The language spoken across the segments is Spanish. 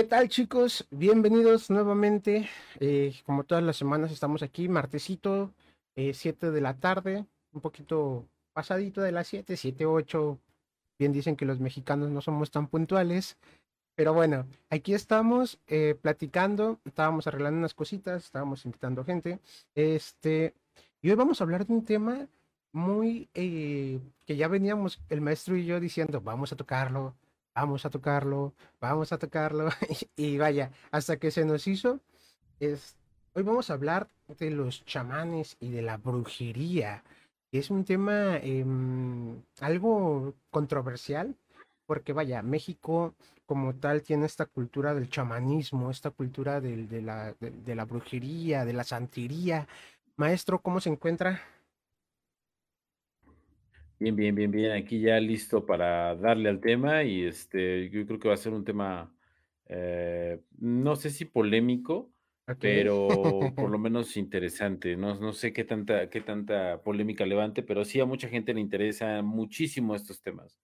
¿Qué tal chicos? Bienvenidos nuevamente. Eh, como todas las semanas estamos aquí, martesito, 7 eh, de la tarde, un poquito pasadito de las 7, 7, 8. Bien dicen que los mexicanos no somos tan puntuales. Pero bueno, aquí estamos eh, platicando, estábamos arreglando unas cositas, estábamos invitando gente. Este, y hoy vamos a hablar de un tema muy que ya veníamos el maestro y yo diciendo, vamos a tocarlo, vamos a tocarlo, vamos a tocarlo, y vaya, hasta que se nos hizo, es, hoy vamos a hablar de los chamanes y de la brujería. Es un tema em, algo controversial, porque vaya, México como tal tiene esta cultura del chamanismo, esta cultura de, la, de la brujería, de la santería. Maestro, ¿cómo se encuentra? Bien, bien, bien, bien. Aquí ya listo para darle al tema y este, yo creo que va a ser un tema, eh, no sé si polémico, pero por lo menos interesante. No, no sé qué tanta, qué tanta polémica levante, pero sí a mucha gente le interesa muchísimo estos temas.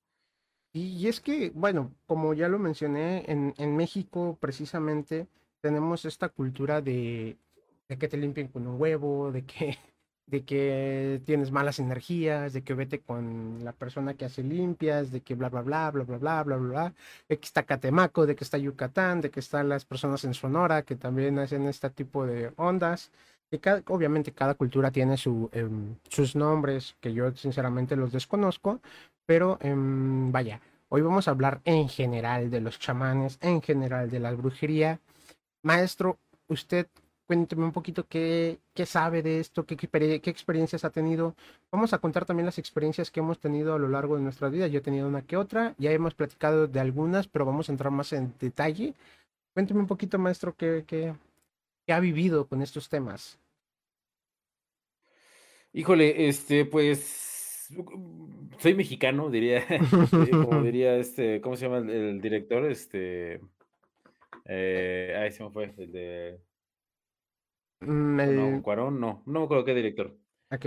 Y, es que, bueno, como ya lo mencioné, en, en México precisamente tenemos esta cultura de, de que te limpien con un huevo, de que de que tienes malas energías, de que vete con la persona que hace limpias, de que bla, bla, bla, bla, bla, bla, bla, bla, de que está Catemaco, de que está Yucatán, de que están las personas en Sonora que también hacen este tipo de ondas. Y cada, obviamente cada cultura tiene su, em, sus nombres, que yo sinceramente los desconozco, pero em, vaya, hoy vamos a hablar en general de los chamanes, en general de la brujería. Maestro, ¿usted cuénteme un poquito qué, qué sabe de esto, qué, qué, experiencias ha tenido. Vamos a contar también las experiencias que hemos tenido a lo largo de nuestra vida. Yo he tenido una que otra, ya hemos platicado de algunas, pero vamos a entrar más en detalle. Cuénteme un poquito, maestro, qué, qué, qué ha vivido con estos temas. Híjole, este, pues soy mexicano, diría, como diría este, ¿cómo se llama el, director? Este, eh, ahí se me fue, el de Mm, no, Cuarón, no, no me acuerdo qué director. Ok.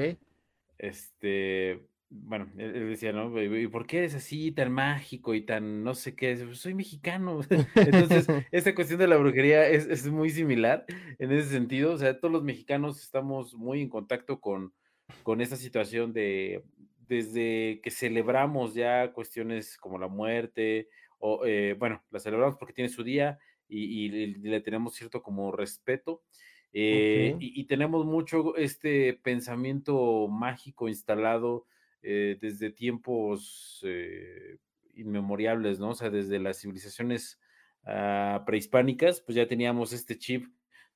Este, bueno, él, decía, ¿no? ¿Y por qué eres así, tan mágico y tan no sé qué? Soy mexicano. Entonces, esta cuestión de la brujería es, es, muy similar en ese sentido. O sea, todos los mexicanos estamos muy en contacto con, con esta situación de, desde que celebramos ya cuestiones como la muerte, o, eh, bueno, la celebramos porque tiene su día y, y le tenemos cierto como respeto. Eh, y, tenemos mucho este pensamiento mágico instalado eh, desde tiempos eh, inmemoriales, ¿no? O sea, desde las civilizaciones ah, prehispánicas, pues ya teníamos este chip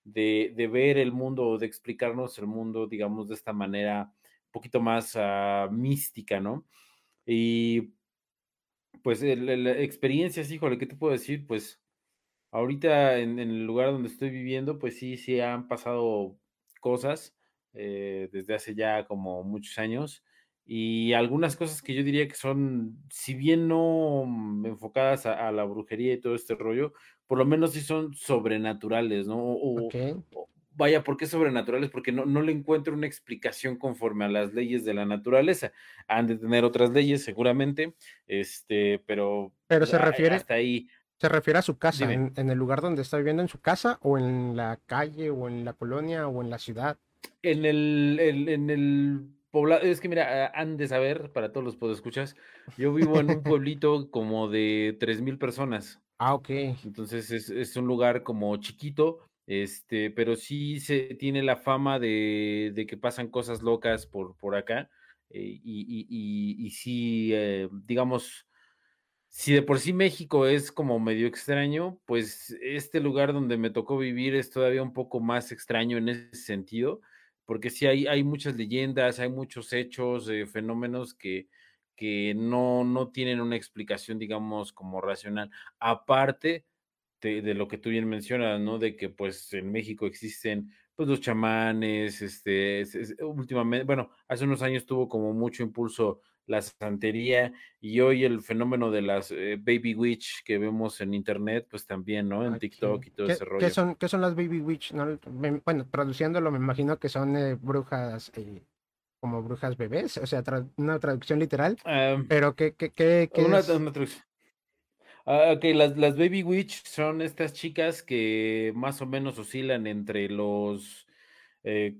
de, ver el mundo, de explicarnos el mundo, digamos, de esta manera un poquito más ah, mística, ¿no? Y pues la experiencia, híjole, ¿qué te puedo decir? Pues Ahorita en, el lugar donde estoy viviendo, pues sí, sí han pasado cosas eh, desde hace ya como muchos años y algunas cosas que yo diría que son, si bien no enfocadas a, la brujería y todo este rollo, por lo menos sí son sobrenaturales, ¿no? O, vaya, ¿por qué sobrenaturales? Porque no, no le encuentro una explicación conforme a las leyes de la naturaleza. Han de tener otras leyes, seguramente, este, pero, pero se refiere hasta ahí ¿Se refiere a su casa, en, el lugar donde está viviendo, en su casa, o en la calle, o en la colonia, o en la ciudad? En el, en el poblado, es que mira, han de saber, para todos los podescuchas, yo vivo en un pueblito como de tres mil personas. Ah, ok. Entonces es, un lugar como chiquito, este, pero sí se tiene la fama de, que pasan cosas locas por, por acá. Eh, y, y, y, sí, eh, digamos, si de por sí México es como medio extraño, pues este lugar donde me tocó vivir es todavía un poco más extraño en ese sentido, porque sí hay, hay muchas leyendas, hay muchos hechos, eh, fenómenos que, que no, no tienen una explicación, digamos, como racional. Aparte de, lo que tú bien mencionas, ¿no? De que pues en México existen pues los chamanes, este, últimamente, bueno, hace unos años tuvo como mucho impulso la santería y hoy el fenómeno de las eh, baby witch que vemos en internet, pues también, ¿no? En TikTok y todo ese rollo. ¿qué son, ¿Qué son las baby witch? bueno, traduciéndolo me imagino que son eh, brujas eh, como brujas bebés, o sea, una traducción literal, pero ¿qué, qué, qué, una, traducción. Ah, okey, las las Baby Witch son estas chicas que más o menos oscilan entre los, eh,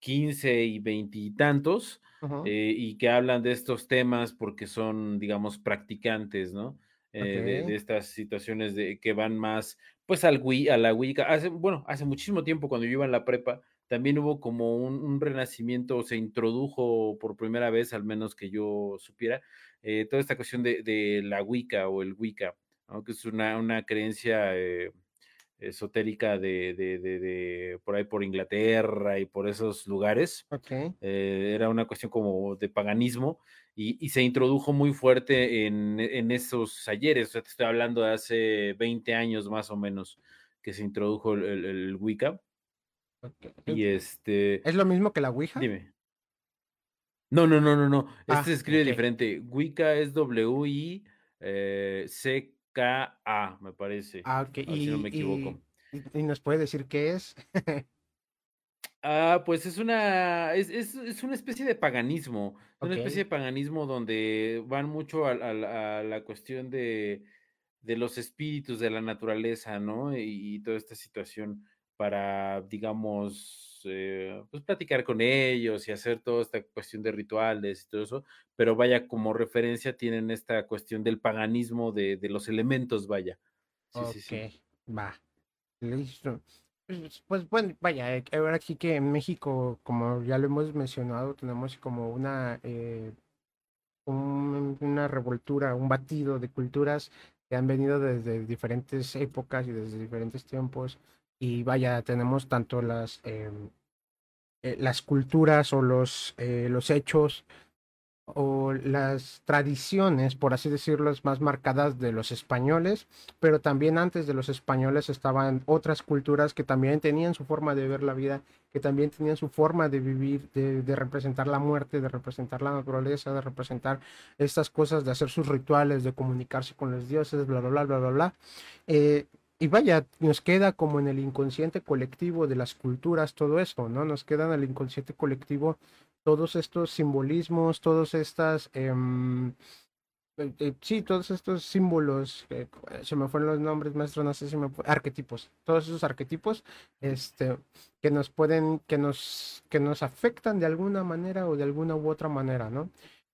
15 y veintitantos, Eh, y que hablan de estos temas porque son, digamos, practicantes, ¿no? Eh, de estas situaciones de que van más, pues, al a la wicca. Hace, bueno, hace muchísimo tiempo, cuando yo iba en la prepa, también hubo como un un renacimiento, se introdujo por primera vez, al menos que yo supiera, eh, toda esta cuestión de de la wicca o el wicca, ¿no? Que es una una creencia, esotérica de de de de por ahí por Inglaterra y por esos lugares. Okey. Eh, era una cuestión como de paganismo y y se introdujo muy fuerte en en esos ayeres. O sea, te estoy hablando de hace 20 años, más o menos, que se introdujo el el el wicca. Okey, Y, este ¿es lo mismo que la ouija? dime. No, no, no, no, no. Este Ah, se escribe diferente. Wicca es W-I, C-K-A, me parece, Ah, a ver si no ¿Y me y equivoco. y y nos puede decir qué es? Ah, pues es una es es es una especie de paganismo, una especie de paganismo donde van mucho a la cuestión de de los espíritus de la naturaleza, ¿no? Y y toda esta situación para, digamos, eh, pues, platicar con ellos y hacer toda esta cuestión de rituales y todo eso, pero vaya, como referencia tienen esta cuestión del paganismo de de los elementos, vaya. Sí, sí, sí. Okey, va, listo. Pues pues, bueno, vaya, eh, ahora sí que en México, como ya lo hemos mencionado, tenemos como una, eh, un una revoltura, un batido de culturas que han venido desde diferentes épocas y desde diferentes tiempos. Y vaya, tenemos tanto las, em, eh, las culturas o los, eh, los hechos o las tradiciones, por así decirlo, más marcadas de los españoles, pero también antes de los españoles estaban otras culturas que también tenían su forma de ver la vida, que también tenían su forma de vivir, de, de representar la muerte, de representar la naturaleza, de representar estas cosas, de hacer sus rituales, de comunicarse con los dioses, bla, bla, bla, bla, bla, bla. Eh, y vaya, nos queda como en el inconsciente colectivo de las culturas todo esto, ¿no? Nos queda en el inconsciente colectivo todos estos simbolismos, todas estas, eh, eh, sí, todos estos símbolos, eh, se me fueron los nombres, maestro, no sé si me arquetipos, todos esos arquetipos, este, que nos pueden, que nos, que nos afectan de alguna manera o de alguna u otra manera, ¿no?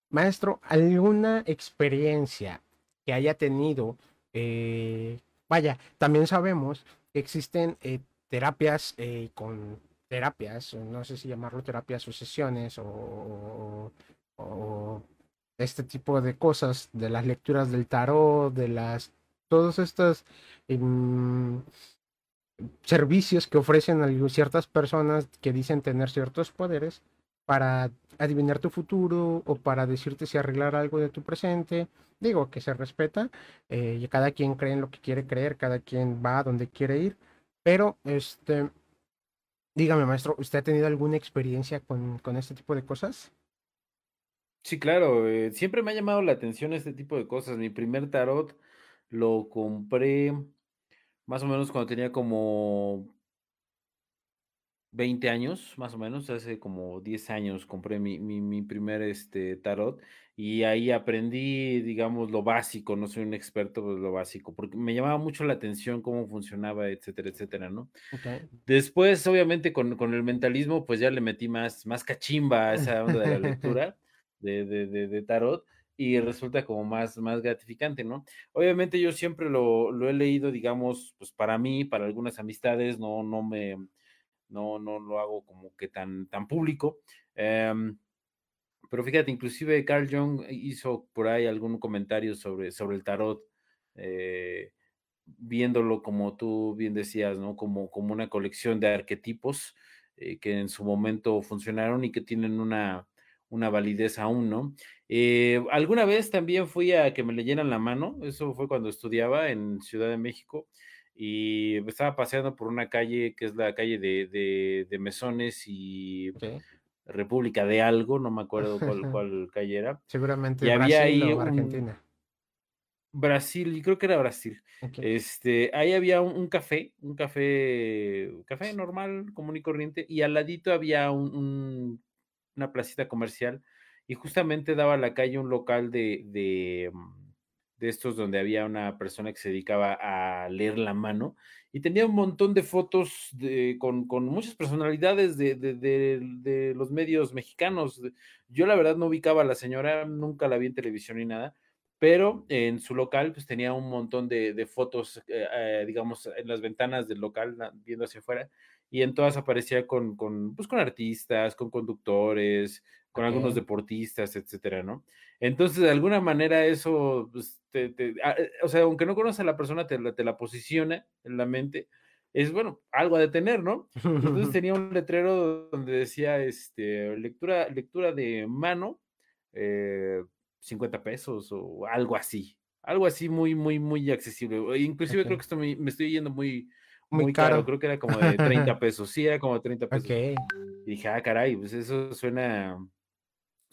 Maestro, ¿alguna experiencia que haya tenido? Eh, vaya, también sabemos que existen eh, terapias eh, con terapias, no sé si llamarlo terapias o sesiones o, este tipo de cosas, de las lecturas del tarot, de las, todos estos um, servicios que ofrecen ciertas personas que dicen tener ciertos poderes para adivinar tu futuro o para decirte si arreglar algo de tu presente. Digo que se respeta, eh, y cada quien cree en lo que quiere creer, cada quien va a donde quiere ir, pero este, dígame maestro, ¿usted ha tenido alguna experiencia con, con este tipo de cosas? Sí, claro, eh, siempre me ha llamado la atención este tipo de cosas. Mi primer tarot lo compré más o menos cuando tenía como 20 años, más o menos, hace como 10 años compré mi mi mi primer, este, tarot, y ahí aprendí, digamos, lo básico, no soy un experto, pues, lo básico, porque me llamaba mucho la atención cómo funcionaba, etcétera, etcétera, ¿no? Después, obviamente, con con el mentalismo, pues, ya le metí más más cachimba a esa onda de la lectura de de de de tarot, y resulta como más más gratificante, ¿no? Obviamente, yo siempre lo lo he leído, digamos, pues, para mí, para algunas amistades, no no me no no lo hago como que tan tan público, em, pero fíjate, inclusive Carl Jung hizo por ahí algún comentario sobre sobre el tarot, eh, viéndolo como tú bien decías, ¿no? Como como una colección de arquetipos, eh, que en su momento funcionaron y que tienen una una validez aún, ¿no? Eh, alguna vez también fui a que me leyeran la mano, eso fue cuando estudiaba en Ciudad de México, y estaba paseando por una calle que es la calle de de de Mesones y. República de algo, no me acuerdo cuál cuál calle era, Seguramente y había Brasil ahí o un Argentina. Brasil, y creo que era Brasil. Okey. Este, ahí había un un café, un café café normal, común y corriente, y al ladito había un un una placita comercial, y justamente daba a la calle un local de de, mm, de estos donde había una persona que se dedicaba a leer la mano y tenía un montón de fotos de, con, con, muchas personalidades de, de, de, los medios mexicanos. Yo la verdad no ubicaba a la señora, nunca la vi en televisión ni nada, pero en su local pues tenía un montón de, fotos, eh, eh, digamos, en las ventanas del local, viendo hacia afuera, y en todas aparecía con, con, pues, con artistas, con conductores, con algunos deportistas, etcétera, ¿no? Entonces, de alguna manera eso, pues, te, eh, o sea, aunque no conoces a la persona, te, te, la posiciona en la mente, es, bueno, algo a detener, ¿no? Entonces tenía un letrero donde decía, este, lectura, lectura de mano, eh, 50 pesos o algo así, algo así muy, muy, muy accesible. Inclusive creo que esto me, estoy yendo muy, muy, caro. creo que era como de 30 pesos, sí, era como de 30 pesos. Y dije, ah, caray, pues eso suena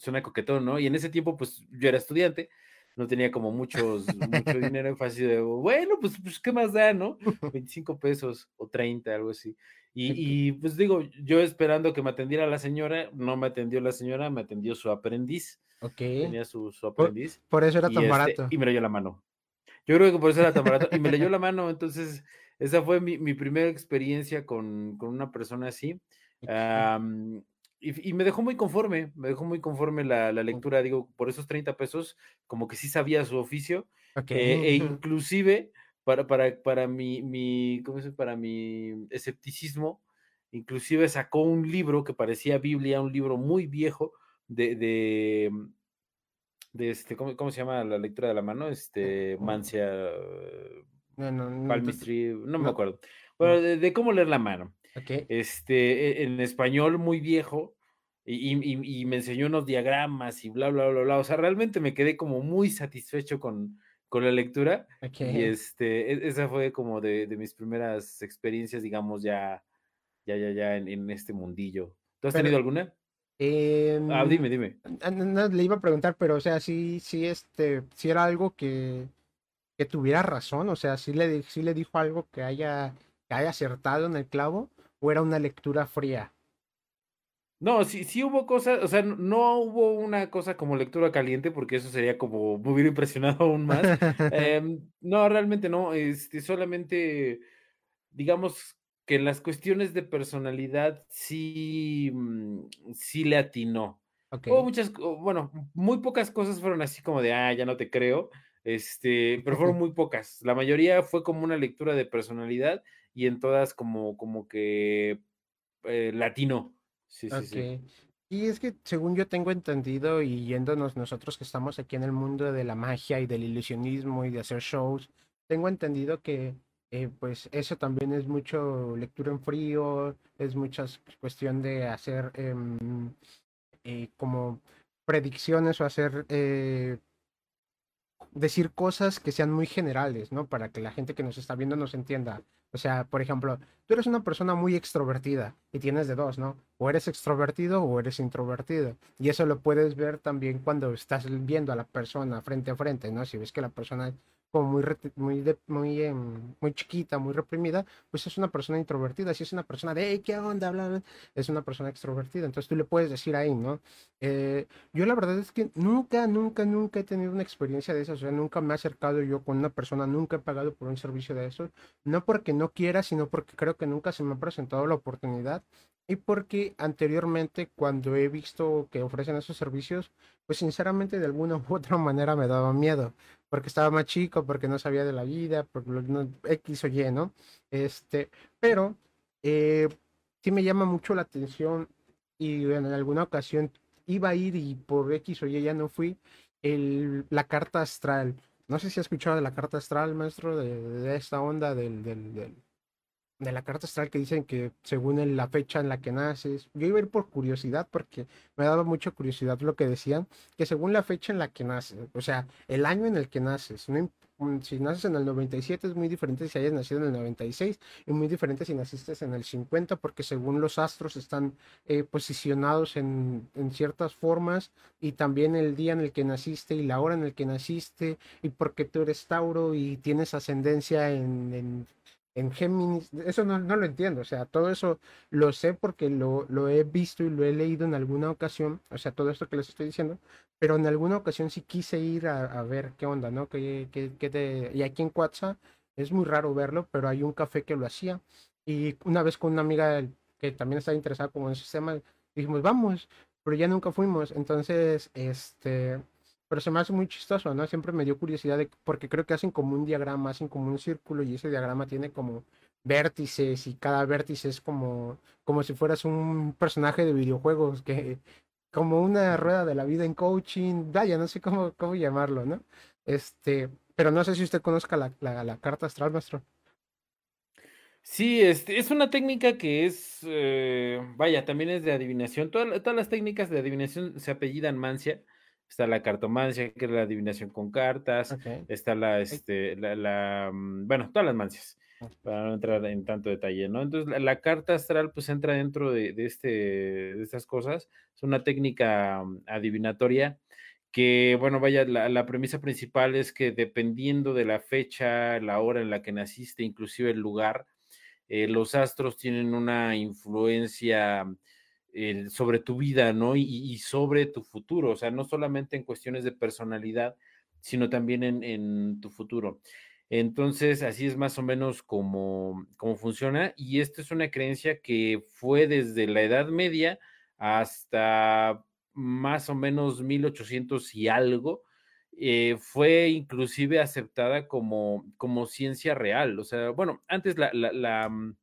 suena coquetón, ¿no? Y en ese tiempo, pues yo era estudiante, no tenía como muchos, mucho dinero fácil de, bueno, pues, pues, ¿qué más da, no? 25 pesos o 30, algo así. Y, y, pues digo, yo esperando que me atendiera la señora, no me atendió la señora, me atendió su aprendiz. Ok. Tenía su, su aprendiz. Por, eso era tan este, barato. Y me leyó la mano. Yo creo que por eso era tan barato. Y me leyó la mano, entonces esa fue mi, mi primera experiencia con, con, una persona así. Y, me dejó muy conforme, me dejó muy conforme la, lectura, digo, por esos 30 pesos, como que sí sabía su oficio, eh, e inclusive para, para, para mi, mi, ¿cómo se Para mi escepticismo, inclusive sacó un libro que parecía Biblia, un libro muy viejo de, de, de este, ¿cómo, ¿cómo, se llama la lectura de la mano? Este, Mancia, no, no, no, me acuerdo. Bueno, de cómo leer la mano. Este, e, en español muy viejo, y, me enseñó unos diagramas y bla, bla, bla, bla. O sea, realmente me quedé como muy satisfecho con, con la lectura. Y este, e, esa fue como de, mis primeras experiencias, digamos, ya, ya, ya, ya en, este mundillo. ¿Tú has tenido alguna? ah, em, dime, dime. No, le iba a preguntar, pero o sea, sí, sí, este, sí era algo que, que tuviera razón, o sea, sí le, sí le dijo algo que haya, que haya acertado en el clavo o era una lectura fría? No, sí, sí hubo cosas, o sea, no hubo una cosa como lectura caliente, porque eso sería como me hubiera impresionado aún más. Em, no, realmente no, este, solamente, digamos que en las cuestiones de personalidad sí, mm, sí le atinó. Hubo muchas, bueno, muy pocas cosas fueron así como de, ah, ya no te creo, este, pero fueron muy pocas. La mayoría fue como una lectura de personalidad y en todas como, como que eh, latino. Sí, sí, sí. Y es que según yo tengo entendido y yéndonos nosotros que estamos aquí en el mundo de la magia y del ilusionismo y de hacer shows, tengo entendido que eh, pues eso también es mucho lectura en frío, es mucha cuestión de hacer em, eh, como predicciones o hacer decir cosas que sean muy generales, ¿no? Para que la gente que nos está viendo nos entienda. O sea, por ejemplo, tú eres una persona muy extrovertida y tienes de dos, ¿no? O eres extrovertido o eres introvertido. Y eso lo puedes ver también cuando estás viendo a la persona frente a frente, ¿no? Si ves que la persona como muy, muy, muy, em, muy chiquita, muy reprimida, pues es una persona introvertida. Si es una persona de, hey, ¿qué onda? Bla, es una persona extrovertida. Entonces tú le puedes decir ahí, ¿no? Eh, yo la verdad es que nunca, nunca, nunca he tenido una experiencia de eso. O sea, nunca me he acercado yo con una persona, nunca he pagado por un servicio de eso. No porque no quiera, sino porque creo que nunca se me ha presentado la oportunidad. Y porque anteriormente, cuando he visto que ofrecen esos servicios, pues sinceramente de alguna u otra manera me daba miedo porque estaba más chico, porque no sabía de la vida, por X o Y, ¿no? Este, pero eh, sí me llama mucho la atención y en alguna ocasión iba a ir y por X o Y ya no fui, el, la carta astral. No sé si has escuchado de la carta astral, maestro, de, esta onda del, del de la carta astral que dicen que según la fecha en la que naces, yo iba a ir por curiosidad porque me daba mucha curiosidad lo que decían, que según la fecha en la que naces, o sea, el año en el que naces, mm, si naces en el 97 es muy diferente si hayas nacido en el 96 y muy diferente si naciste en el 50 porque según los astros están eh, posicionados en, en, ciertas formas y también el día en el que naciste y la hora en el que naciste y porque tú eres Tauro y tienes ascendencia en en Géminis, eso no, no, lo entiendo, o sea, todo eso lo sé porque lo, lo, he visto y lo he leído en alguna ocasión, o sea, todo esto que les estoy diciendo, pero en alguna ocasión sí quise ir a, a ver qué onda, ¿no? Que, que, que de... Y aquí en Cuatza es muy raro verlo, pero hay un café que lo hacía. Y una vez con una amiga que también estaba interesada como en ese sistema, dijimos, vamos, pero ya nunca fuimos. Entonces, este, pero se me hace muy chistoso, ¿no? Siempre me dio curiosidad de, porque creo que hacen como un diagrama, hacen como un círculo y ese diagrama tiene como vértices y cada vértice es como, como si fueras un personaje de videojuegos, que como una rueda de la vida en coaching, vaya, no sé cómo, cómo llamarlo, ¿no? Este, pero no sé si usted conozca la, la, la carta astral, maestro. Sí, este, es una técnica que es, eh, vaya, también es de adivinación. Todas, todas las técnicas de adivinación se apellidan mancia. Está la cartomancia, que es la adivinación con cartas. Está la, este, la, la, mm, bueno, todas las mancias, para no entrar en tanto detalle, ¿no? Entonces, la, la carta astral, pues entra dentro de, de, este, de estas cosas. Es una técnica mm, adivinatoria que, bueno, vaya, la, la, premisa principal es que dependiendo de la fecha, la hora en la que naciste, inclusive el lugar, eh, los astros tienen una influencia sobre tu vida, ¿no? Y, y, sobre tu futuro, o sea, no solamente en cuestiones de personalidad, sino también en, tu futuro. Entonces, así es más o menos como, funciona. Y esta es una creencia que fue desde la Edad Media hasta más o menos 1800 y algo, eh, fue inclusive aceptada como, como ciencia real. O sea, bueno, antes la mm,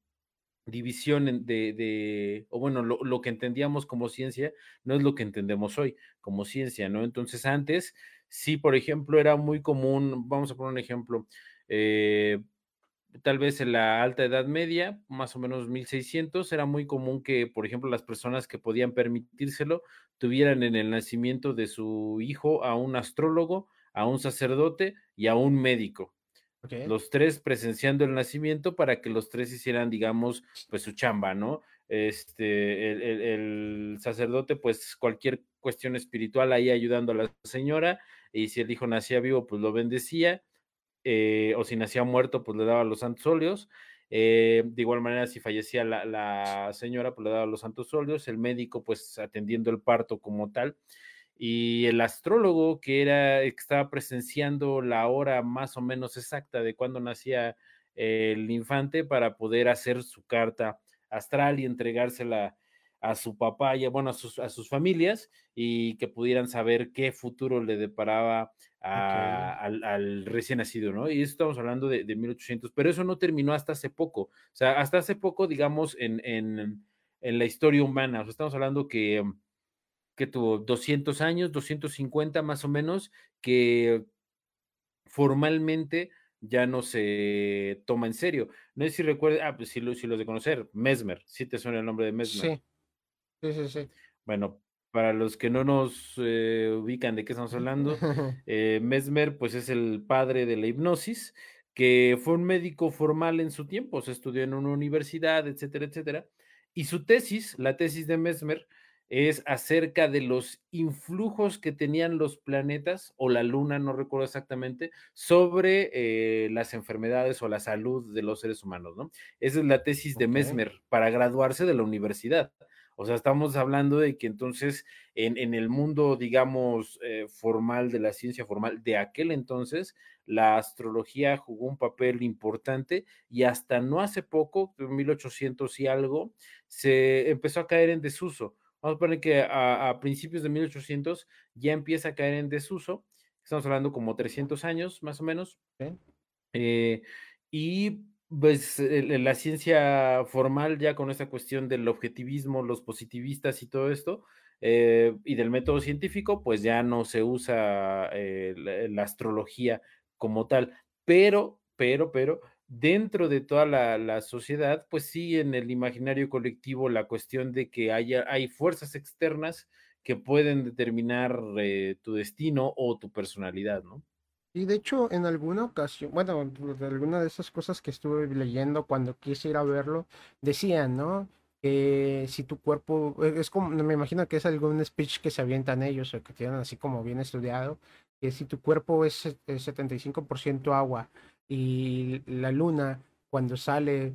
división de, de, o bueno, lo, lo, que entendíamos como ciencia no es lo que entendemos hoy como ciencia, ¿no? Entonces antes, sí, por ejemplo, era muy común, vamos a poner un ejemplo, eh, tal vez en la alta edad media, más o menos 1600, era muy común que, por ejemplo, las personas que podían permitírselo tuvieran en el nacimiento de su hijo a un astrólogo, a un sacerdote y a un médico. Los tres presenciando el nacimiento para que los tres hicieran, digamos, pues su chamba, ¿no? Este, el, el, el sacerdote, pues cualquier cuestión espiritual ahí ayudando a la señora, y si el hijo nacía vivo, pues lo bendecía, eh, o si nacía muerto, pues le daba los santos óleos. Eh, de igual manera, si fallecía la, la, señora, pues le daba los santos óleos, el médico, pues atendiendo el parto como tal, y el astrólogo que era, que estaba presenciando la hora más o menos exacta de cuando nacía el infante para poder hacer su carta astral y entregársela a su papá y bueno, a sus, a sus familias y que pudieran saber qué futuro le deparaba a, okay. al, al, recién nacido, ¿no? Y eso estamos hablando de, de, 1800, pero eso no terminó hasta hace poco, o sea, hasta hace poco, digamos, en, en, en la historia humana, o sea, estamos hablando que, que tuvo 200 años, 250 más o menos, que formalmente ya no se toma en serio. No sé si recuerdas, ah, pues si, lo, si los de conocer, Mesmer, si ¿sí te suena el nombre de Mesmer. Sí. Sí, sí, sí. Bueno, para los que no nos eh, ubican de qué estamos hablando, eh, Mesmer, pues es el padre de la hipnosis, que fue un médico formal en su tiempo, se estudió en una universidad, etcétera, etcétera. Y su tesis, la tesis de Mesmer, es acerca de los influjos que tenían los planetas o la luna, no recuerdo exactamente, sobre eh, las enfermedades o la salud de los seres humanos, ¿no? Esa es la tesis de okay. Mesmer para graduarse de la universidad. O sea, estamos hablando de que entonces en, en el mundo, digamos, eh, formal de la ciencia formal de aquel entonces, la astrología jugó un papel importante y hasta no hace poco, en 1800 y algo, se empezó a caer en desuso. Vamos a poner que a, a principios de 1800 ya empieza a caer en desuso. Estamos hablando como 300 años, más o menos. Eh, y pues la ciencia formal ya con esta cuestión del objetivismo, los positivistas y todo esto, eh, y del método científico, pues ya no se usa eh, la, la, astrología como tal, pero, pero, pero, dentro de toda la, la, sociedad, pues sí, en el imaginario colectivo, la cuestión de que haya, hay fuerzas externas que pueden determinar eh, tu destino o tu personalidad, ¿no? Y de hecho, en alguna ocasión, bueno, de alguna de esas cosas que estuve leyendo cuando quise ir a verlo, decían, ¿no? Que si tu cuerpo, e, es como, me imagino que es algún speech que se avientan ellos o que tienen así como bien estudiado, que si tu cuerpo es, es 75% agua y la luna cuando sale,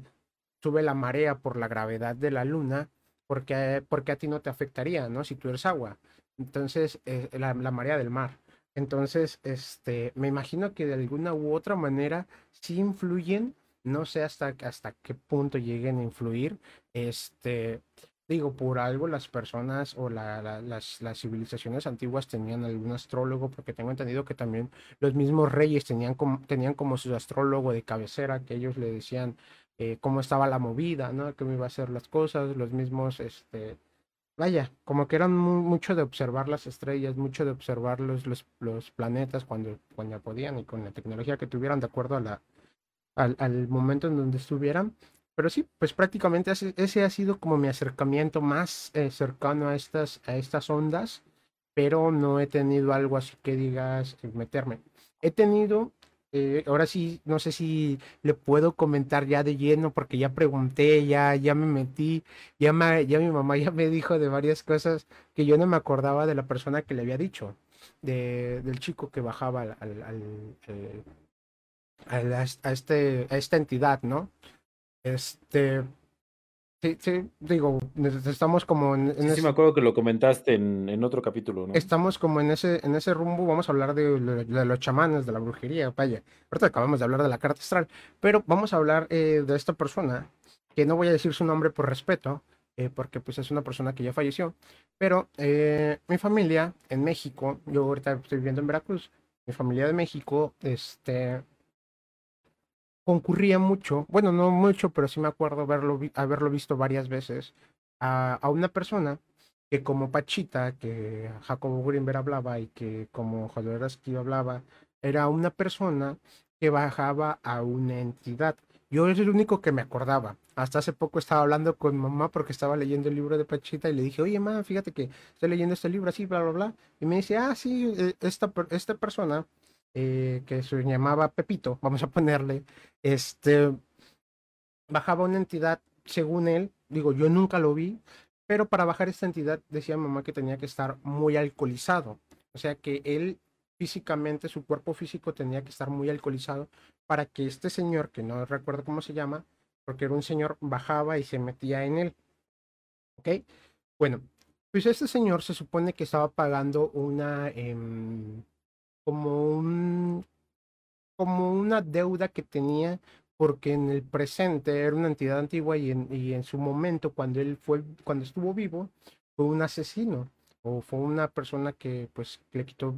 sube la marea por la gravedad de la luna, porque, porque a ti no te afectaría, ¿no? Si tú eres agua. Entonces, eh, la, la, marea del mar. Entonces, este, me imagino que de alguna u otra manera sí influyen, no sé hasta, hasta qué punto lleguen a influir, este, digo, por algo las personas o la, las, civilizaciones antiguas tenían algún astrólogo, porque tengo entendido que también los mismos reyes tenían como, tenían como su astrólogo de cabecera, que ellos le decían eh, cómo estaba la movida, ¿no? Cómo iba a ser las cosas, los mismos, este, vaya, como que eran mucho de observar las estrellas, mucho de observar los, los, planetas cuando, cuando podían y con la tecnología que tuvieran de acuerdo al, al momento en donde estuvieran. Pero sí, pues prácticamente ese, ha sido como mi acercamiento más eh, cercano a estas, a estas ondas, pero no he tenido algo así que digas eh, meterme. He tenido, eh, ahora sí, no sé si le puedo comentar ya de lleno, porque ya pregunté, ya, ya me metí, ya, ya mi mamá ya me dijo de varias cosas que yo no me acordaba de la persona que le había dicho, de, del chico que bajaba al, al, a, este, a esta entidad, ¿no? Este. Sí, sí, digo, estamos como en. sí, me acuerdo que lo comentaste en, en, otro capítulo, ¿no? Estamos como en ese, en ese rumbo, vamos a hablar de, de, los chamanes, de la brujería, vaya. Ahorita acabamos de hablar de la carta astral, pero vamos a hablar eh, de esta persona, que no voy a decir su nombre por respeto, eh, porque pues es una persona que ya falleció, pero eh, mi familia en México, yo ahorita estoy viviendo en Veracruz, mi familia de México, este, concurría mucho, bueno, no mucho, pero sí me acuerdo haberlo, visto varias veces, a, a, una persona que como Pachita, que Jacobo Greenberg hablaba y que como Jodorowsky hablaba, era una persona que bajaba a una entidad. Yo es el único que me acordaba. Hasta hace poco estaba hablando con mamá porque estaba leyendo el libro de Pachita y le dije, oye, mamá, fíjate que estoy leyendo este libro así, bla, bla, bla. Y me dice, ah, sí, e, esta, esta persona eh, que se llamaba Pepito, vamos a ponerle, este, bajaba una entidad, según él, digo, yo nunca lo vi, pero para bajar esta entidad decía mamá que tenía que estar muy alcoholizado, o sea que él físicamente, su cuerpo físico tenía que estar muy alcoholizado para que este señor, que no recuerdo cómo se llama, porque era un señor, bajaba y se metía en él. ¿Ok? Bueno, pues este señor se supone que estaba pagando una, eh, como un como una deuda que tenía porque en el presente era una entidad antigua y en, y en su momento cuando él fue cuando estuvo vivo fue un asesino o fue una persona que pues le quitó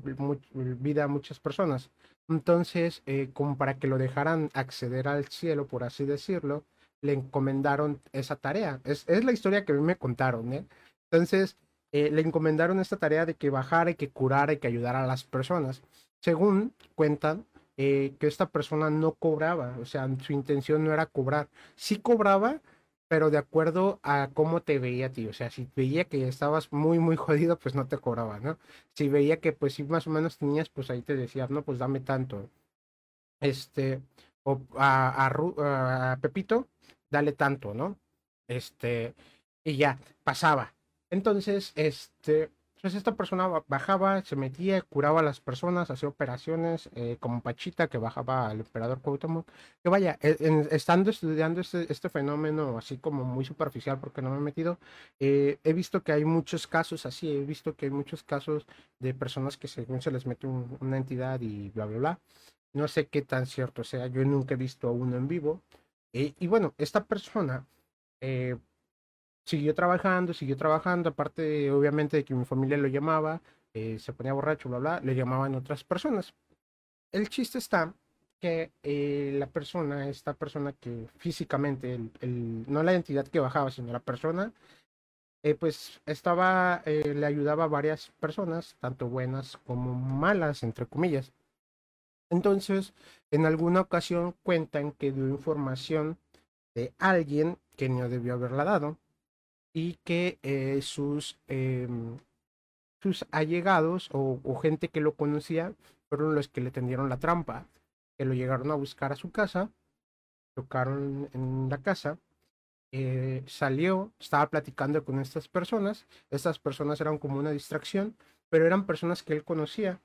vida a muchas personas entonces eh, como para que lo dejaran acceder al cielo por así decirlo le encomendaron esa tarea es, es la historia que a mí me contaron ¿eh? entonces eh, le encomendaron esta tarea de que bajara y que curara y que ayudara a las personas. Según cuentan, eh, que esta persona no cobraba, o sea, su intención no era cobrar. Sí cobraba, pero de acuerdo a cómo te veía a ti. O sea, si veía que estabas muy, muy jodido, pues no te cobraba, ¿no? Si veía que pues sí más o menos tenías, pues ahí te decía, no, pues dame tanto. Este, o a, a Pepito, dale tanto, ¿no? Este, y ya, pasaba. Entonces, este, pues esta persona bajaba, se metía, curaba a las personas, hacía operaciones, eh, como Pachita, que bajaba al emperador Cuauhtémoc. Que vaya, e, estando estudiando este, este, fenómeno así como muy superficial, porque no me he metido, eh, he visto que hay muchos casos así, he visto que hay muchos casos de personas que según se les mete una entidad y bla, bla, bla. No sé qué tan cierto sea, yo nunca he visto a uno en vivo. Eh, y bueno, esta persona siguió trabajando, siguió trabajando, aparte obviamente de que mi familia lo llamaba, eh, se ponía borracho, bla, bla, le llamaban otras personas. El chiste está que eh, la persona, esta persona que físicamente, el, no la entidad que bajaba, sino la persona, eh, pues estaba, le ayudaba a varias personas, tanto buenas como malas, entre comillas. Entonces, en alguna ocasión cuentan que dio información de alguien que no debió haberla dado y que eh, sus, em, sus allegados o, gente que lo conocía fueron los que le tendieron la trampa, que lo llegaron a buscar a su casa, tocaron en la casa, eh, salió, estaba platicando con estas personas, estas personas eran como una distracción, pero eran personas que él conocía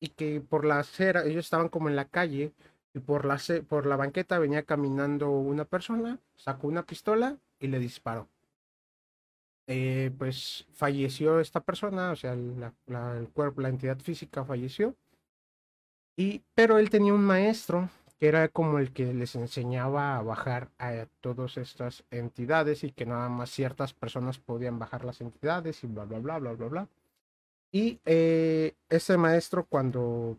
y que por la acera, ellos estaban como en la calle, y por la, por la banqueta venía caminando una persona, sacó una pistola y le disparó. Eh, pues falleció esta persona, o sea, el cuerpo, la entidad física falleció. Y, pero él tenía un maestro que era como el que les enseñaba a bajar a todas estas entidades y que nada más ciertas personas podían bajar las entidades y bla, bla, bla, bla, bla, bla. Y eh, ese maestro cuando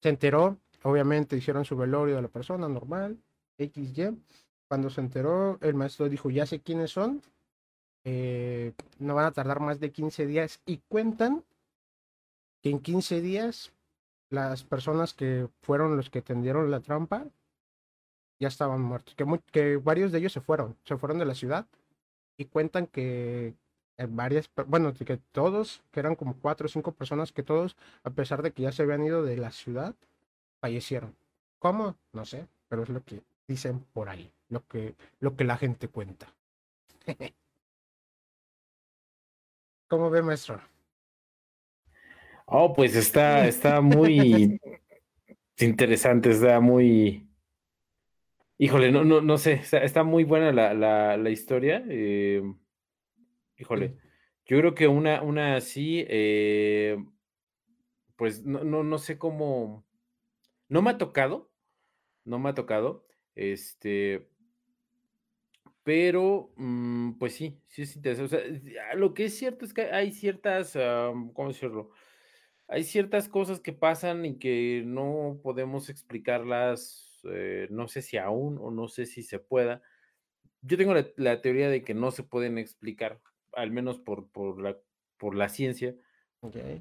se enteró, obviamente hicieron su velorio de la persona normal, XY. Cuando se enteró, el maestro dijo, ya sé quiénes son, eh, no van a tardar más de 15 días y cuentan que en 15 días las personas que fueron los que tendieron la trampa ya estaban muertos, que, que varios de ellos se fueron, se fueron de la ciudad y cuentan que varias, bueno, que todos, que eran como cuatro o cinco personas, que todos, a pesar de que ya se habían ido de la ciudad, fallecieron. ¿Cómo? No sé, pero es lo que dicen por ahí, lo que, lo que la gente cuenta. ¿Cómo ve, maestro? Oh, pues está, está muy interesante, está muy. Híjole, no, no, no sé, está, muy buena la, la, la historia. Eh, híjole, yo creo que una, una así, eh, pues no, no, no sé cómo no me ha tocado, no me ha tocado, este, pero, mm, pues sí, sí es interesante. O sea, lo que es cierto es que hay ciertas, ¿cómo decirlo? Hay ciertas cosas que pasan y que no podemos explicarlas, eh, no sé si aún o no sé si se pueda. Yo tengo la, teoría de que no se pueden explicar, al menos por, por, la, por la ciencia,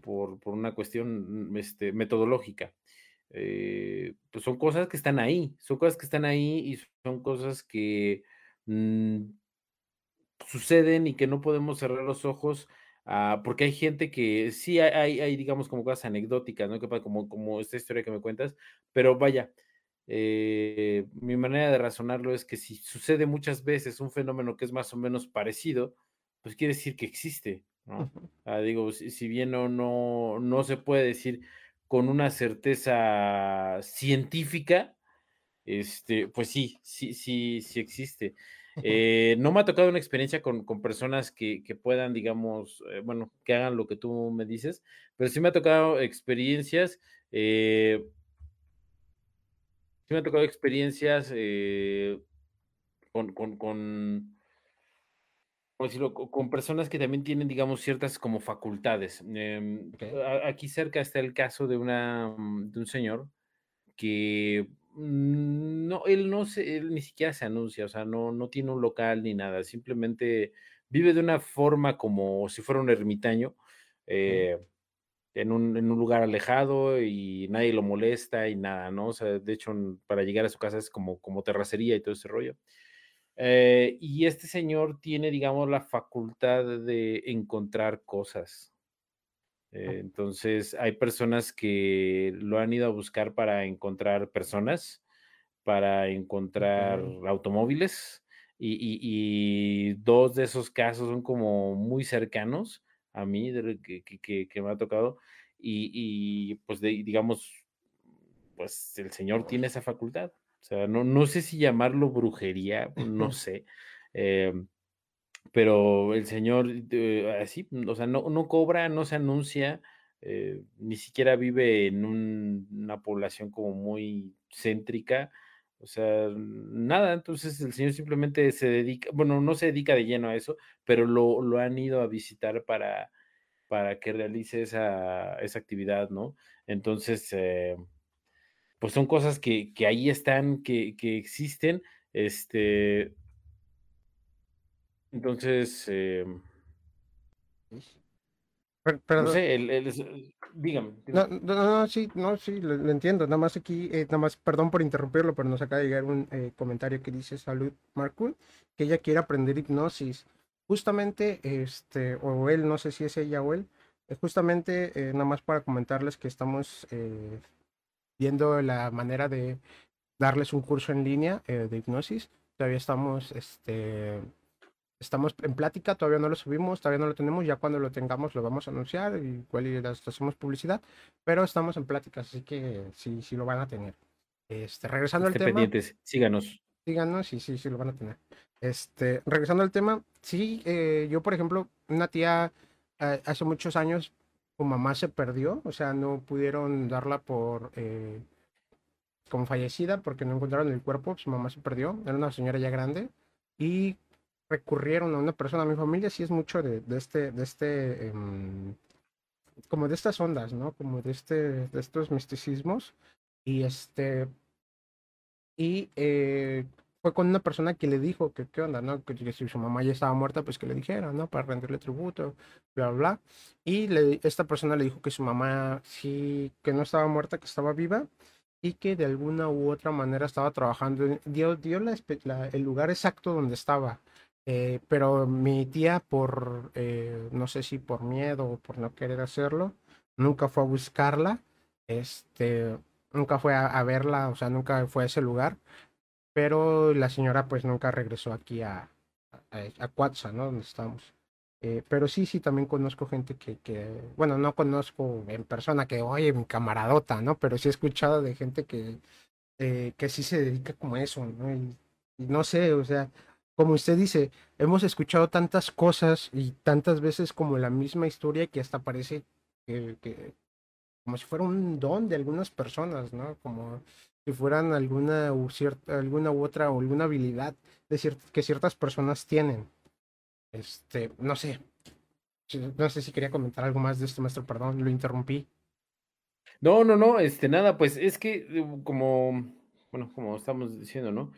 por, por, una cuestión este, metodológica. Eh, pues son cosas que están ahí, son cosas que están ahí y son cosas que mm, suceden y que no podemos cerrar los ojos porque hay gente que sí hay, hay, digamos, como cosas anecdóticas, ¿no? Como, como esta historia que me cuentas, pero vaya, eh, mi manera de razonarlo es que si sucede muchas veces un fenómeno que es más o menos parecido, pues quiere decir que existe, ¿no? Ah, digo, si, si, bien no, no, no se puede decir con una certeza científica, este, pues sí, sí, sí, sí existe. Eh, no me ha tocado una experiencia con, personas que, puedan, digamos, eh, bueno, que hagan lo que tú me dices, pero sí me ha tocado experiencias, eh, sí me ha tocado experiencias con, con, con decirlo, con personas que también tienen, digamos, ciertas como facultades. Em, aquí cerca está el caso de, una, mm, de un señor que no, él no se, él ni siquiera se anuncia, o sea, no, no tiene un local ni nada, simplemente vive de una forma como si fuera un ermitaño, eh, en, un, en un lugar alejado y nadie lo molesta y nada, ¿no? O sea, de hecho, para llegar a su casa es como, como terracería y todo ese rollo. Eh, y este señor tiene, digamos, la facultad de encontrar cosas. Eh, entonces, hay personas que lo han ido a buscar para encontrar personas, para encontrar automóviles, y, dos de esos casos son como muy cercanos a mí, que, que, me ha tocado, y, pues digamos, pues el señor tiene esa facultad. O sea, no, no sé si llamarlo brujería, no sé. Em, pero el señor, eh, así, o sea, no, no, cobra, no se anuncia, eh, ni siquiera vive en una población como muy céntrica. O sea, nada, entonces el señor simplemente se dedica, bueno, no se dedica de lleno a eso, pero lo, lo han ido a visitar para, para que realice esa, esa actividad, ¿no? Entonces, eh, pues son cosas que, que ahí están, que, que, existen. Este. Entonces. Eh, no sé, dígame. No, no, sí, no, sí, lo, entiendo. Nada más aquí, eh, nada más, perdón por interrumpirlo, pero nos acaba de llegar un eh, comentario que dice Salud Marcul, que ella quiere aprender hipnosis. Justamente, este, o él, no sé si es ella o él, justamente, nada más para comentarles que estamos viendo la manera de darles un curso en línea eh, de hipnosis. Todavía estamos, este, estamos en plática, todavía no lo subimos, todavía no lo tenemos, ya cuando lo tengamos lo vamos a anunciar, igual y hacemos publicidad, pero estamos en plática, así que sí, sí lo van a tener. Este, regresando al Estén tema. pendientes, síganos. Síganos y sí, sí lo van a tener. Este, regresando al tema, sí, eh, yo por ejemplo, una tía eh, hace muchos años, su mamá se perdió, o sea, no pudieron darla por eh, como fallecida porque no encontraron el cuerpo, su mamá se perdió, era una señora ya grande y recurrieron a una persona, mi familia sí es mucho de, de este, de este, em, como de estas ondas, ¿no? Como de este, de estos misticismos y este, y eh, fue con una persona que le dijo que qué onda, ¿no? Que, que, si su mamá ya estaba muerta, pues que le dijera, ¿no? Para rendirle tributo, bla, bla, bla. Y le, esta persona le dijo que su mamá sí, que no estaba muerta, que estaba viva y que de alguna u otra manera estaba trabajando. Dio, dio la, la, el lugar exacto donde estaba. Eh, pero mi tía, por, eh, no sé si por miedo o por no querer hacerlo, nunca fue a buscarla. Este, nunca fue a, verla, o sea, nunca fue a ese lugar, pero la señora pues nunca regresó aquí a, a, a ¿no? Donde estamos. Eh, pero sí, sí, también conozco gente que, que, bueno, no conozco en persona que, oye, mi camaradota, ¿no? Pero sí he escuchado de gente que, eh, que sí se dedica como a eso, ¿no? Y no sé, o sea, como usted dice, hemos escuchado tantas cosas y tantas veces como la misma historia que hasta parece que, como si fuera un don de algunas personas, ¿no? Como si fueran alguna u, cierta, alguna u otra alguna habilidad que ciertas personas tienen. Este, no sé. No sé si quería comentar algo más de esto, maestro, perdón, lo interrumpí. No, no, no, este, nada, pues es que como, bueno, como estamos diciendo, ¿no?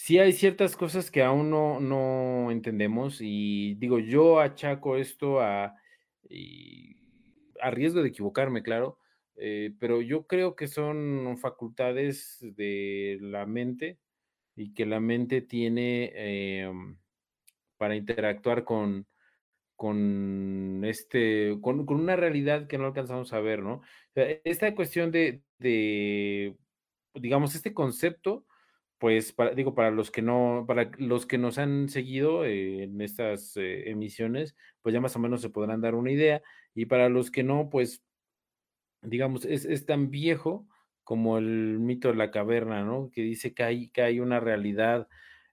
Sí hay ciertas cosas que aún no, no entendemos y digo, yo achaco esto a, a riesgo de equivocarme, claro, eh, pero yo creo que son facultades de la mente y que la mente tiene eh, para interactuar con, con, este, con, con, una realidad que no alcanzamos a ver, ¿no? Esta cuestión de, de, digamos, este concepto, pues, para, digo, para los que no, para los que nos han seguido en estas eh, emisiones, pues ya más o menos se podrán dar una idea, y para los que no, pues digamos, es, es, tan viejo como el mito de la caverna, ¿no? Que dice que hay, que hay una realidad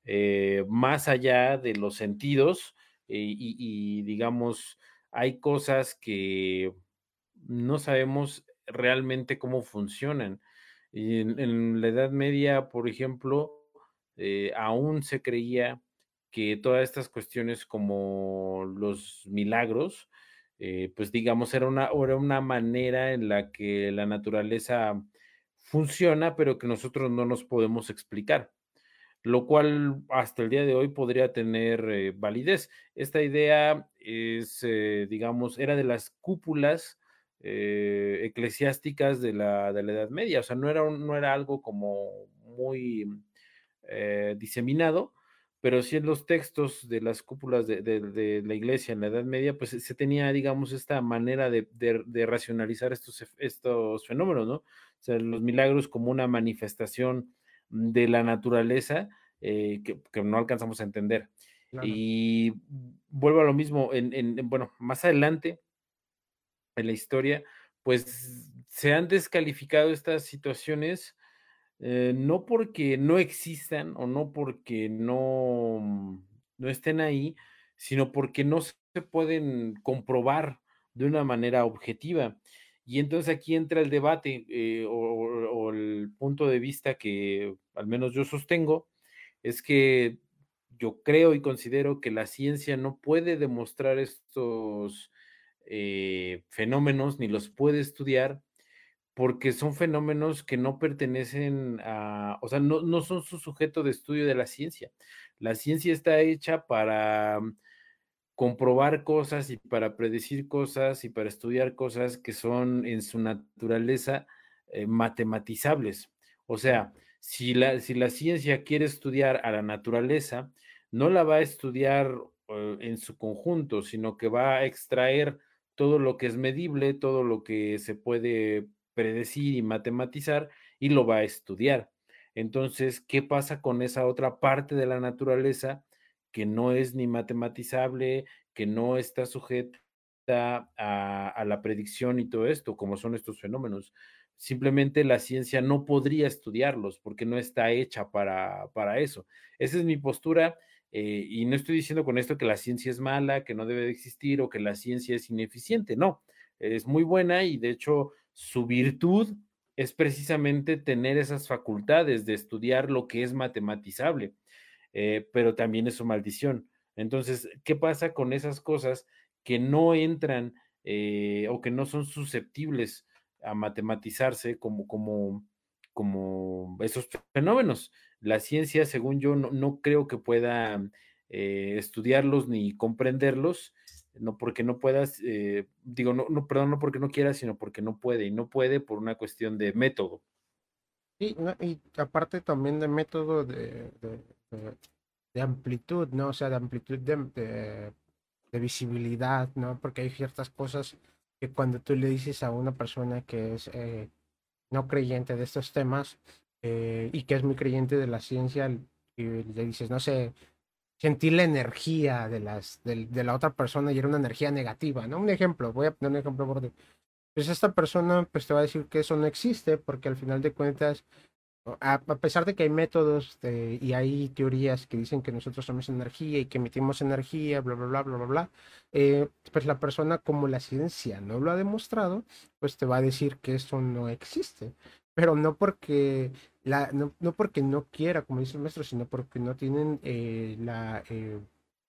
eh, más allá de los sentidos eh, y, digamos, hay cosas que no sabemos realmente cómo funcionan. Y en, la Edad Media, por ejemplo, eh, aún se creía que todas estas cuestiones como los milagros, eh, pues digamos, era una, era una manera en la que la naturaleza funciona, pero que nosotros no nos podemos explicar, lo cual hasta el día de hoy podría tener eh, validez. Esta idea es, digamos, era de las cúpulas eh, eclesiásticas de la, de la, Edad Media, o sea, no era, un, no era algo como muy eh, diseminado, pero sí en los textos de las cúpulas de, de, de, la iglesia en la Edad Media, pues se tenía, digamos, esta manera de, de racionalizar estos, estos fenómenos, ¿no? O sea, los milagros como una manifestación de la naturaleza eh, que, que, no alcanzamos a entender. Claro. Y vuelvo a lo mismo, en, en, bueno, más adelante en la historia, pues se han descalificado estas situaciones eh, no porque no existan o no porque no, no estén ahí, sino porque no se pueden comprobar de una manera objetiva. Y entonces aquí entra el debate eh, o, o, el punto de vista que al menos yo sostengo, es que yo creo y considero que la ciencia no puede demostrar estos eh, fenómenos ni los puede estudiar porque son fenómenos que no pertenecen a, o sea, no, no, son su sujeto de estudio de la ciencia. La ciencia está hecha para comprobar cosas y para predecir cosas y para estudiar cosas que son en su naturaleza eh, matematizables. O sea, si la, si la ciencia quiere estudiar a la naturaleza, no la va a estudiar uh, en su conjunto, sino que va a extraer todo lo que es medible, todo lo que se puede predecir y matematizar y lo va a estudiar. Entonces, ¿qué pasa con esa otra parte de la naturaleza que no es ni matematizable, que no está sujeta a, a la predicción y todo esto, como son estos fenómenos? simplemente la ciencia no podría estudiarlos porque no está hecha para, para eso. Esa es mi postura eh, y no estoy diciendo con esto que la ciencia es mala, que no debe de existir o que la ciencia es ineficiente, no, es muy buena y de hecho su virtud es precisamente tener esas facultades de estudiar lo que es matematizable, eh, pero también es su maldición. Entonces, ¿qué pasa con esas cosas que no entran eh, o que no son susceptibles a matematizarse como, como, como esos fenómenos? La ciencia, según yo, no, creo que pueda eh, estudiarlos ni comprenderlos, no porque no puedas, eh, digo, no, no, perdón, no porque no quiera, sino porque no puede, y no puede por una cuestión de método. y aparte también de método de, de, amplitud, ¿no? O sea, de amplitud de, visibilidad, ¿no? Porque hay ciertas cosas que cuando tú le dices a una persona que es eh, no creyente de estos temas eh, y que es muy creyente de la ciencia, y le dices, no sé, sentir la energía de, las, de, de, la otra persona y era una energía negativa, ¿no? Un ejemplo, voy a poner un ejemplo por Pues esta persona pues te va a decir que eso no existe porque al final de cuentas, a, pesar de que hay métodos y hay teorías que dicen que nosotros somos energía y que emitimos energía, bla, bla, bla, bla, bla, bla, eh, pues la persona como la ciencia no lo ha demostrado, pues te va a decir que eso no existe pero no porque la, no, no, porque no quiera, como dice el maestro, sino porque no tienen eh, la eh,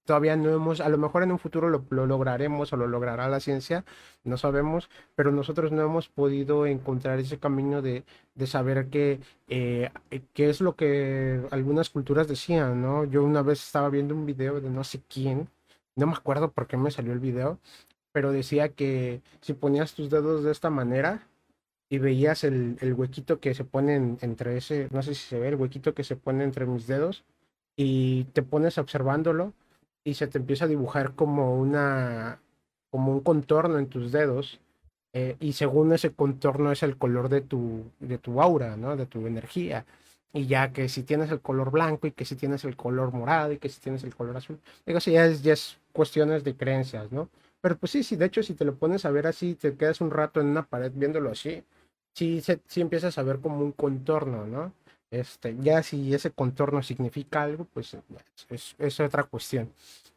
todavía no hemos, a lo mejor en un futuro lo, lograremos o lo logrará la ciencia, no sabemos, pero nosotros no hemos podido encontrar ese camino de, de saber qué, eh, qué es lo que algunas culturas decían, ¿no? Yo una vez estaba viendo un video de no sé quién, no me acuerdo por qué me salió el video, pero decía que si ponías tus dedos de esta manera, y veías el, el huequito que se pone entre ese, no sé si se ve, el huequito que se pone entre mis dedos y te pones observándolo y se te empieza a dibujar como una, como un contorno en tus dedos eh, y según ese contorno es el color de tu, de tu aura, ¿no? De tu energía. Y ya que si tienes el color blanco y que si tienes el color morado y que si tienes el color azul, digo, ya es, ya es cuestiones de creencias, ¿no? Pero pues sí, sí, de hecho si te lo pones a ver así, te quedas un rato en una pared viéndolo así, sí, sí empiezas a ver como un contorno, ¿no? Este, ya si ese contorno significa algo, pues es, es, otra cuestión.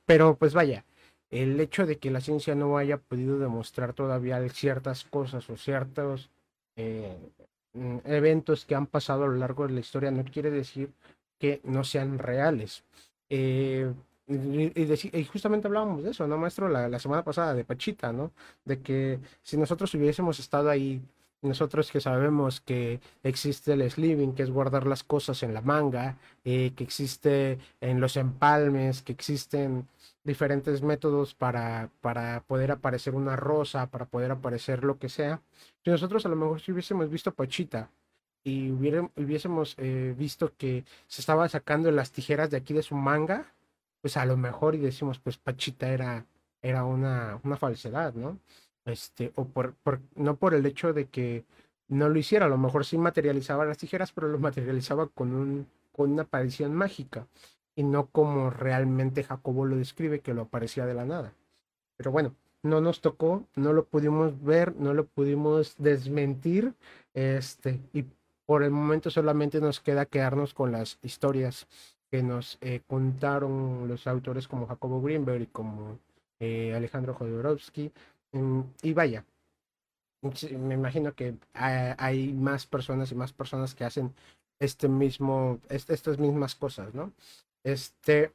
Pero pues vaya, el hecho de que la ciencia no haya podido demostrar todavía ciertas cosas o ciertos eh, mm, eventos que han pasado a lo largo de la historia no quiere decir que no sean reales. Eh, y, justamente hablábamos de eso, ¿no, maestro? La, la semana pasada de Pachita, ¿no? De que si nosotros hubiésemos estado ahí nosotros que sabemos que existe el sleeving, que es guardar las cosas en la manga, eh, que existe en los empalmes, que existen diferentes métodos para, para poder aparecer una rosa, para poder aparecer lo que sea. Si nosotros a lo mejor si hubiésemos visto Pachita y hubiésemos eh, visto que se estaba sacando las tijeras de aquí de su manga, pues a lo mejor y decimos, pues Pachita era, era una, una falsedad, ¿no? Este, o por, por, no por el hecho de que no lo hiciera, a lo mejor sí materializaba las tijeras, pero lo materializaba con, un, con una aparición mágica y no como realmente Jacobo lo describe, que lo aparecía de la nada. Pero bueno, no nos tocó, no lo pudimos ver, no lo pudimos desmentir, este, y por el momento solamente nos queda quedarnos con las historias que nos eh, contaron los autores como Jacobo Greenberg y como eh, Alejandro Jodorowsky, y vaya, me imagino que hay más personas y más personas que hacen este mismo, estas mismas cosas, ¿no? Este,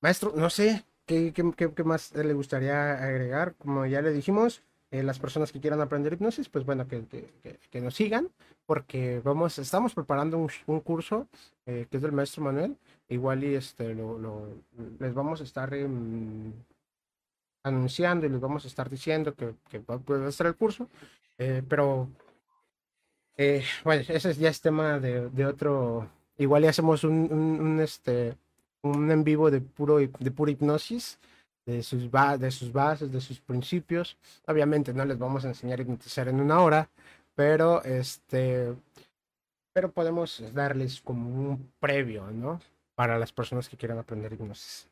maestro, no sé, ¿qué, qué, más le gustaría agregar? Como ya le dijimos, eh, las personas que quieran aprender hipnosis, pues bueno, que, que, nos sigan, porque vamos, estamos preparando un, curso eh, que es del maestro Manuel, igual y este, lo, lo les vamos a estar anunciando y les vamos a estar diciendo que, que puede estar el curso, eh, pero eh, bueno, ese ya es tema de, otro, igual ya hacemos un, un, este, un en vivo de puro, de pura hipnosis, de sus, de sus bases, de sus principios. Obviamente no les vamos a enseñar a hipnotizar en una hora, pero este, pero podemos darles como un previo, ¿no? Para las personas que quieran aprender hipnosis.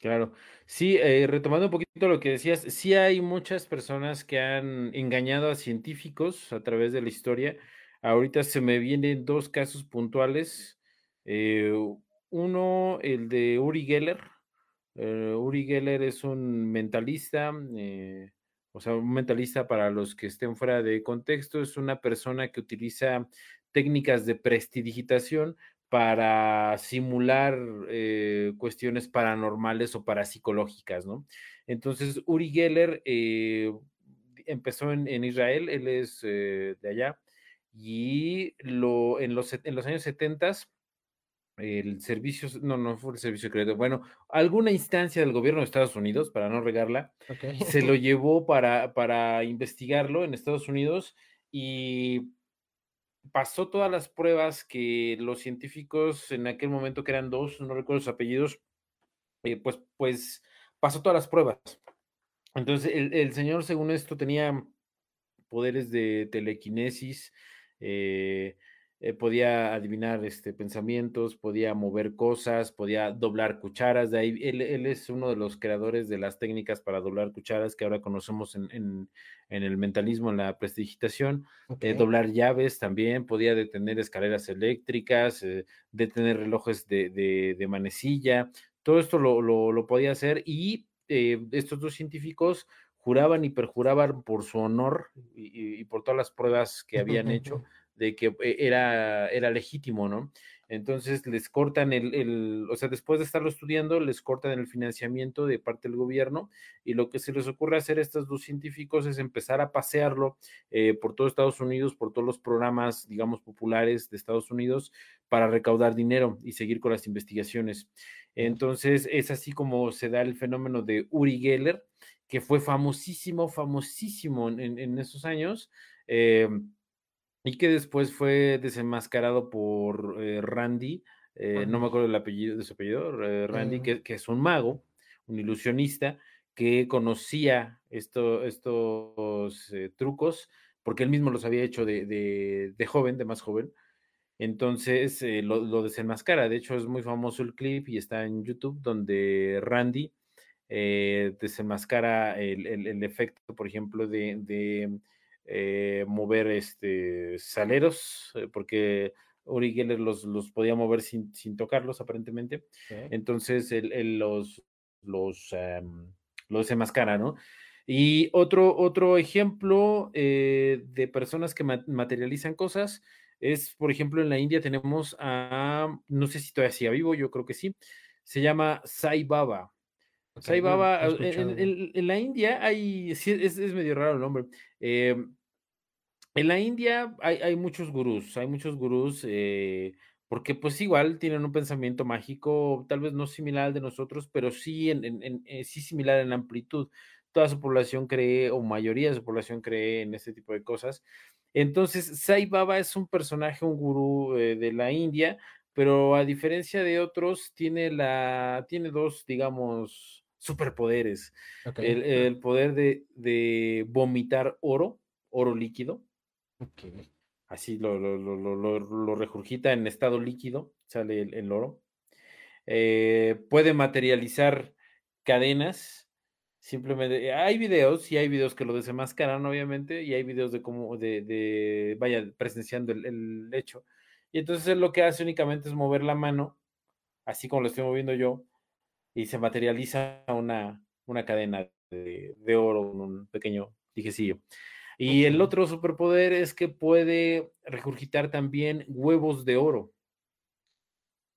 Claro. Sí, eh, retomando un poquito lo que decías, sí hay muchas personas que han engañado a científicos a través de la historia. Ahorita se me vienen 2 casos puntuales. Eh, uno, el de Uri Geller. Eh, Uri Geller es un mentalista, eh, o sea, un mentalista para los que estén fuera de contexto, es una persona que utiliza técnicas de prestidigitación para simular eh, cuestiones paranormales o parapsicológicas, ¿no? Entonces, Uri Geller eh, empezó en, en, Israel, él es eh, de allá, y lo, en, los, en los años 70 el servicio, no, no fue el servicio secreto, bueno, alguna instancia del gobierno de Estados Unidos, para no regarla, Okay. se lo llevó para, para investigarlo en Estados Unidos y pasó todas las pruebas que los científicos en aquel momento, que eran dos, no recuerdo sus apellidos, eh, pues, pues pasó todas las pruebas. Entonces, el, señor, según esto, tenía poderes de telequinesis, eh, eh, podía adivinar este, pensamientos, podía mover cosas, podía doblar cucharas. De ahí, él, él, es uno de los creadores de las técnicas para doblar cucharas que ahora conocemos en, en, en el mentalismo, en la prestigitación. Okay. Eh, doblar llaves también, podía detener escaleras eléctricas, eh, detener relojes de, de, de, manecilla. Todo esto lo, lo, lo podía hacer y eh, estos dos científicos juraban y perjuraban por su honor y, y por todas las pruebas que habían hecho de que eh, era, era legítimo, ¿no? Entonces les cortan el, el, o sea, después de estarlo estudiando, les cortan el financiamiento de parte del gobierno y lo que se les ocurre hacer a estos dos científicos es empezar a pasearlo eh, por todo Estados Unidos, por todos los programas, digamos, populares de Estados Unidos para recaudar dinero y seguir con las investigaciones. Entonces es así como se da el fenómeno de Uri Geller, que fue famosísimo, famosísimo en, en esos años. Eh, y que después fue desenmascarado por eh, Randy, eh, no me acuerdo el apellido de su apellido, eh, Randy, que, que, es un mago, un ilusionista, que conocía esto, estos eh, trucos, porque él mismo los había hecho de, de, de joven, de más joven. Entonces eh, lo, lo, desenmascara. De hecho, es muy famoso el clip y está en YouTube, donde Randy eh, desenmascara el, el, el, efecto, por ejemplo, de, de eh, mover este, saleros, eh, porque Uri Geller los, los podía mover sin, sin tocarlos, aparentemente. Entonces, él, él los, los, um, los desenmascara, ¿no? Y otro, otro ejemplo eh, de personas que ma materializan cosas es, por ejemplo, en la India tenemos a, no sé si todavía sigue vivo, yo creo que sí, se llama Sai Baba. Okay, Sai Baba, en, en, en, la India hay, sí, es, es medio raro el nombre. Eh, en la India hay, hay, muchos gurús, hay muchos gurús, eh, porque pues igual tienen un pensamiento mágico, tal vez no similar al de nosotros, pero sí, en, en, en, eh, sí similar en amplitud. Toda su población cree, o mayoría de su población cree en este tipo de cosas. Entonces, Sai Baba es un personaje, un gurú eh, de la India, pero a diferencia de otros, tiene, la, tiene dos, digamos, superpoderes. Okay. El, el, poder de, de vomitar oro, oro líquido, Okay. Así lo, lo, lo, lo, regurgita en estado líquido, sale el, el oro. Eh, puede materializar cadenas. Simplemente, hay videos, y hay videos que lo desenmascaran, obviamente, y hay videos de cómo, de, de vaya, presenciando el, el, hecho. Y entonces él lo que hace únicamente es mover la mano, así como lo estoy moviendo yo, y se materializa una, una cadena de, de oro, un pequeño dijecillo. Y el otro superpoder es que puede regurgitar también huevos de oro.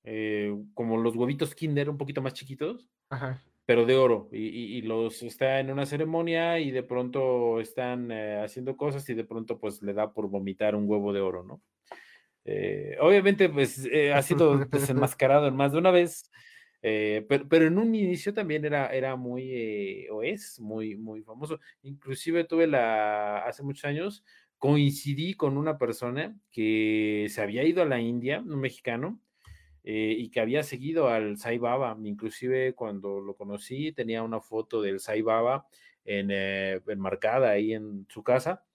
Eh, como los huevitos Kinder, un poquito más chiquitos, Ajá. pero de oro. Y, y, y, los está en una ceremonia y de pronto están eh, haciendo cosas y de pronto pues le da por vomitar un huevo de oro, ¿no? Eh, obviamente pues ha sido desenmascarado en más de una vez. Eh, pero, pero, en un inicio también era, era muy, eh, o es muy, muy famoso. Inclusive tuve la, hace muchos años, coincidí con una persona que se había ido a la India, un mexicano, eh, y que había seguido al Sai Baba. Inclusive cuando lo conocí tenía una foto del Sai Baba en, eh, enmarcada ahí en su casa.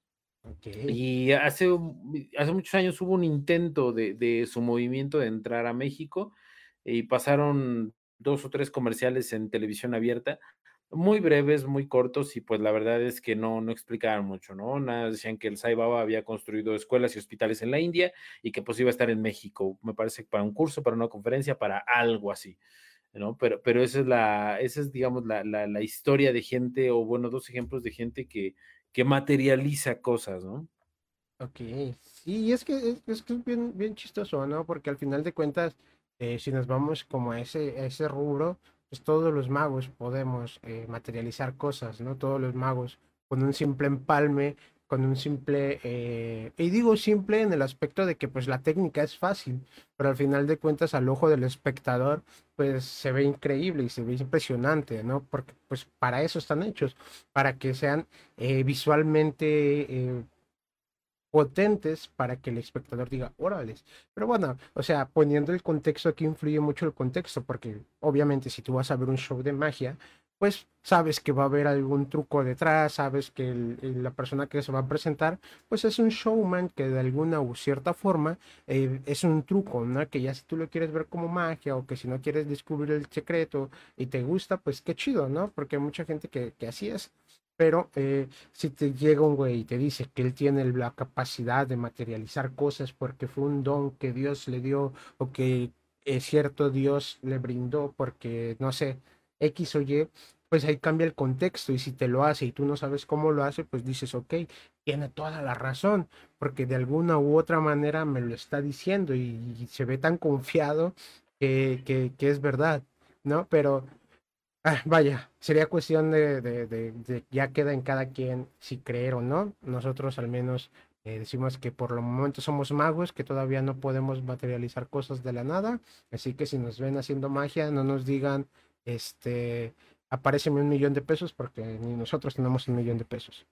Okay. Y hace, hace muchos años hubo un intento de, de su movimiento de entrar a México y pasaron dos o tres comerciales en televisión abierta, muy breves, muy cortos, y pues la verdad es que no, no explicaban mucho, ¿no? Nada, decían que el Sai Baba había construido escuelas y hospitales en la India y que pues iba a estar en México, me parece, para un curso, para una conferencia, para algo así. ¿no? Pero, pero esa es la, esa es, digamos, la, la, la historia de gente, o bueno, dos ejemplos de gente que, que materializa cosas, ¿no? Ok, sí, es que es, es que es bien, bien chistoso, ¿no? Porque al final de cuentas, eh, si nos vamos como a ese, a ese rubro, pues todos los magos podemos eh, materializar cosas, ¿no? Todos los magos con un simple empalme, con un simple, eh, y digo simple en el aspecto de que pues la técnica es fácil, pero al final de cuentas al ojo del espectador pues se ve increíble y se ve impresionante, ¿no? Porque pues para eso están hechos, para que sean visualmente potentes para que el espectador diga, órales. Pero bueno, o sea, poniendo el contexto aquí influye mucho el contexto, porque obviamente si tú vas a ver un show de magia, pues sabes que va a haber algún truco detrás, sabes que la persona que se va a presentar, pues es un showman que de alguna u cierta forma eh, es un truco, ¿no? Que ya si tú lo quieres ver como magia o que si no quieres descubrir el secreto y te gusta, pues qué chido, ¿no? Porque hay mucha gente que, que así es. Pero eh, si te llega un güey y te dice que él tiene la capacidad de materializar cosas porque fue un don que Dios le dio o que es cierto Dios le brindó porque, no sé, X o Y, pues ahí cambia el contexto y si te lo hace y tú no sabes cómo lo hace, pues dices, ok, tiene toda la razón, porque de alguna u otra manera me lo está diciendo y, se ve tan confiado que, que, que es verdad, ¿no? Pero Ah, vaya, sería cuestión de, de, ya queda en cada quien si creer o no. Nosotros al menos eh, decimos que por lo momento somos magos, que todavía no podemos materializar cosas de la nada. Así que si nos ven haciendo magia, no nos digan, este, apareceme un millón de pesos, porque ni nosotros tenemos un millón de pesos.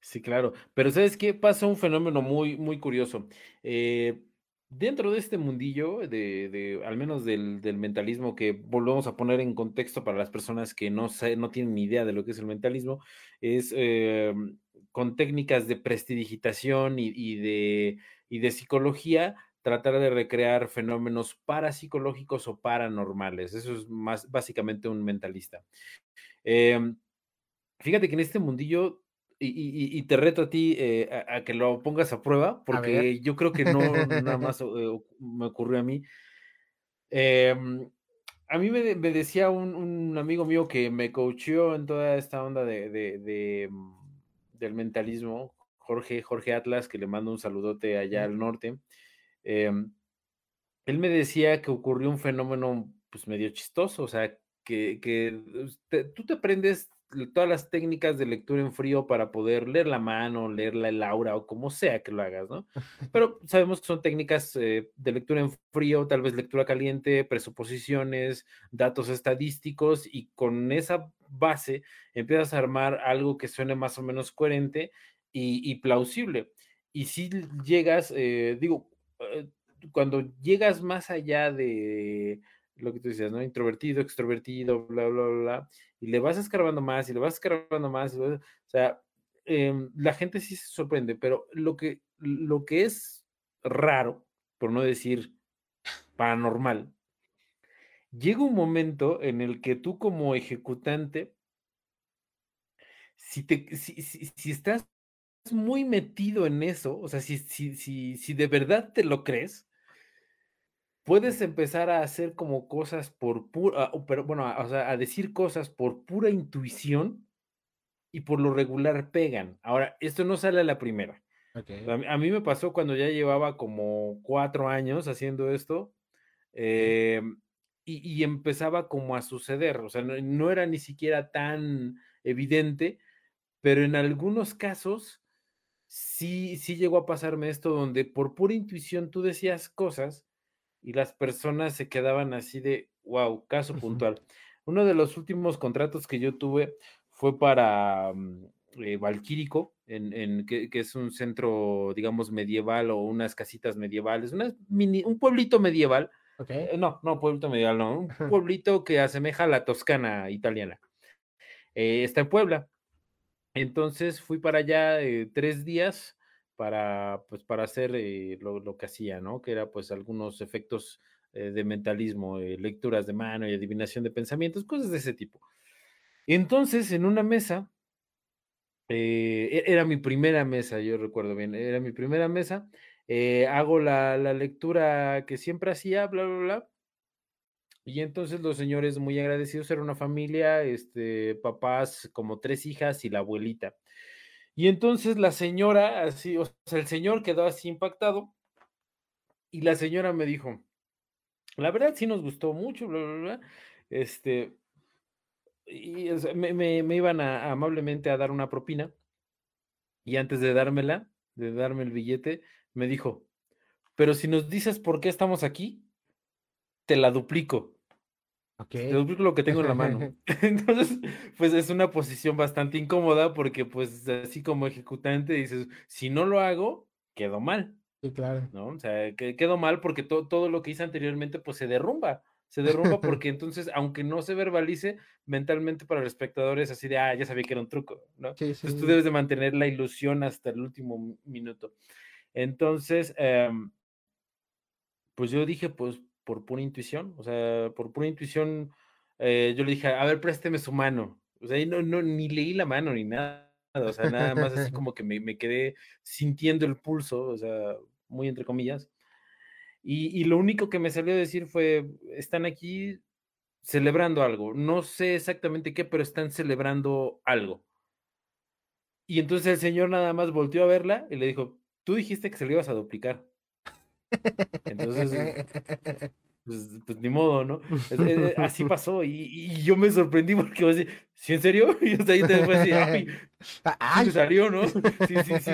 Sí, claro. Pero ¿sabes qué? Pasa un fenómeno muy, muy curioso. Eh, dentro de este mundillo, de, de al menos del, del, mentalismo, que volvemos a poner en contexto para las personas que no, no tienen ni idea de lo que es el mentalismo, es eh, con técnicas de prestidigitación y, y, de, y de psicología, tratar de recrear fenómenos parapsicológicos o paranormales. Eso es más básicamente un mentalista. Eh, fíjate que en este mundillo y, te reto a ti eh, a, que lo pongas a prueba, porque yo creo que no nada más eh, me ocurrió a mí. Em, a mí me, decía un, amigo mío que me coacheó en toda esta onda de, mm, del mentalismo, Jorge, Jorge Atlas, que le mando un saludote allá al norte. Em, él me decía que ocurrió un fenómeno pues medio chistoso, o sea, que, que tú te aprendes todas las técnicas de lectura en frío para poder leer la mano, leer la aura o como sea que lo hagas, ¿no? Pero sabemos que son técnicas eh, de lectura en frío, tal vez lectura caliente, presuposiciones, datos estadísticos y con esa base empiezas a armar algo que suene más o menos coherente y, plausible. Y si llegas, eh, digo, eh, cuando llegas más allá de lo que tú decías, ¿no? Introvertido, extrovertido, bla, bla, bla, y le vas escarbando más y le vas escarbando más, o sea, em, la gente sí se sorprende, pero lo que, lo que es raro, por no decir paranormal, llega un momento en el que tú como ejecutante, si, te, si, si, estás muy metido en eso, o sea, si, si, si, si de verdad te lo crees, puedes empezar a hacer como cosas por pura, pero bueno, o sea, a decir cosas por pura intuición y por lo regular pegan. Ahora, esto no sale a la primera. A, mí me pasó cuando ya llevaba como cuatro años haciendo esto em, y, empezaba como a suceder, o sea, no, era ni siquiera tan evidente, pero en algunos casos sí, sí llegó a pasarme esto donde por pura intuición tú decías cosas y las personas se quedaban así de, wow, caso puntual. Uno de los últimos contratos que yo tuve fue para mm, eh, Valquírico, en, que, es un centro, digamos, medieval o unas casitas medievales, mini, un pueblito medieval. Eh, no, no, pueblito medieval, no, un pueblito que asemeja a la Toscana italiana. Eh, está en Puebla. Entonces fui para allá tres días para, pues, para hacer eh, lo, que hacía, ¿no? Que era pues algunos efectos eh, de mentalismo, eh, lecturas de mano y adivinación de pensamientos, cosas de ese tipo. Entonces, en una mesa, e-, era mi primera mesa, yo recuerdo bien, era mi primera mesa, hago la, la lectura que siempre hacía, bla, bla, bla, y entonces los señores muy agradecidos, era una familia, este, papás, como tres hijas y la abuelita. Y entonces la señora, así, o sea, el señor quedó así impactado y la señora me dijo, la verdad sí nos gustó mucho, bla, bla, bla. Este, y me, iban a, amablemente a dar una propina y antes de dármela, de darme el billete, me dijo, pero si nos dices por qué estamos aquí, te la duplico. Te duplico lo que tengo en la mano. Entonces, pues es una posición bastante incómoda porque pues así como ejecutante dices, si no lo hago, quedo mal. Sí, claro. ¿No? O sea, que quedo mal porque todo lo que hice anteriormente pues se derrumba. Se derrumba porque entonces, aunque no se verbalice, mentalmente para el espectador es así de, ah, ya sabía que era un truco, ¿no? Sí, Entonces tú debes de mantener la ilusión hasta el último minuto. Entonces, em, pues yo dije, pues por pura intuición, o sea, por pura intuición, eh, yo le dije, a ver, présteme su mano. O sea, no, no, ni leí la mano ni nada, o sea, nada más así como que me, quedé sintiendo el pulso, o sea, muy entre comillas. Y, y, lo único que me salió a decir fue, están aquí celebrando algo. No sé exactamente qué, pero están celebrando algo. Y entonces el señor nada más volteó a verla y le dijo, tú dijiste que se lo ibas a duplicar. Entonces, pues, pues, ni modo, ¿no? así pasó y, yo me sorprendí porque decía, ¿sí en serio? Y ahí te así, ¡ay! Sí salió, ¿no? Sí, sí, sí,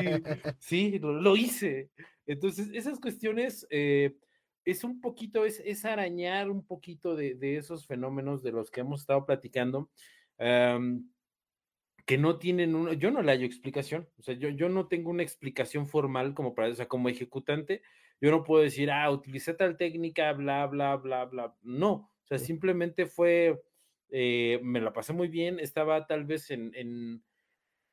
sí, lo, hice. Entonces, esas cuestiones eh, es un poquito, es, es arañar un poquito de, de, esos fenómenos de los que hemos estado platicando. Que no tienen uno, yo no le hallo explicación, o sea, yo, yo no tengo una explicación formal como para, o sea, como ejecutante, yo no puedo decir, ah, utilicé tal técnica, bla, bla, bla, bla. No, o sea, simplemente fue, eh, me la pasé muy bien, estaba tal vez en, en,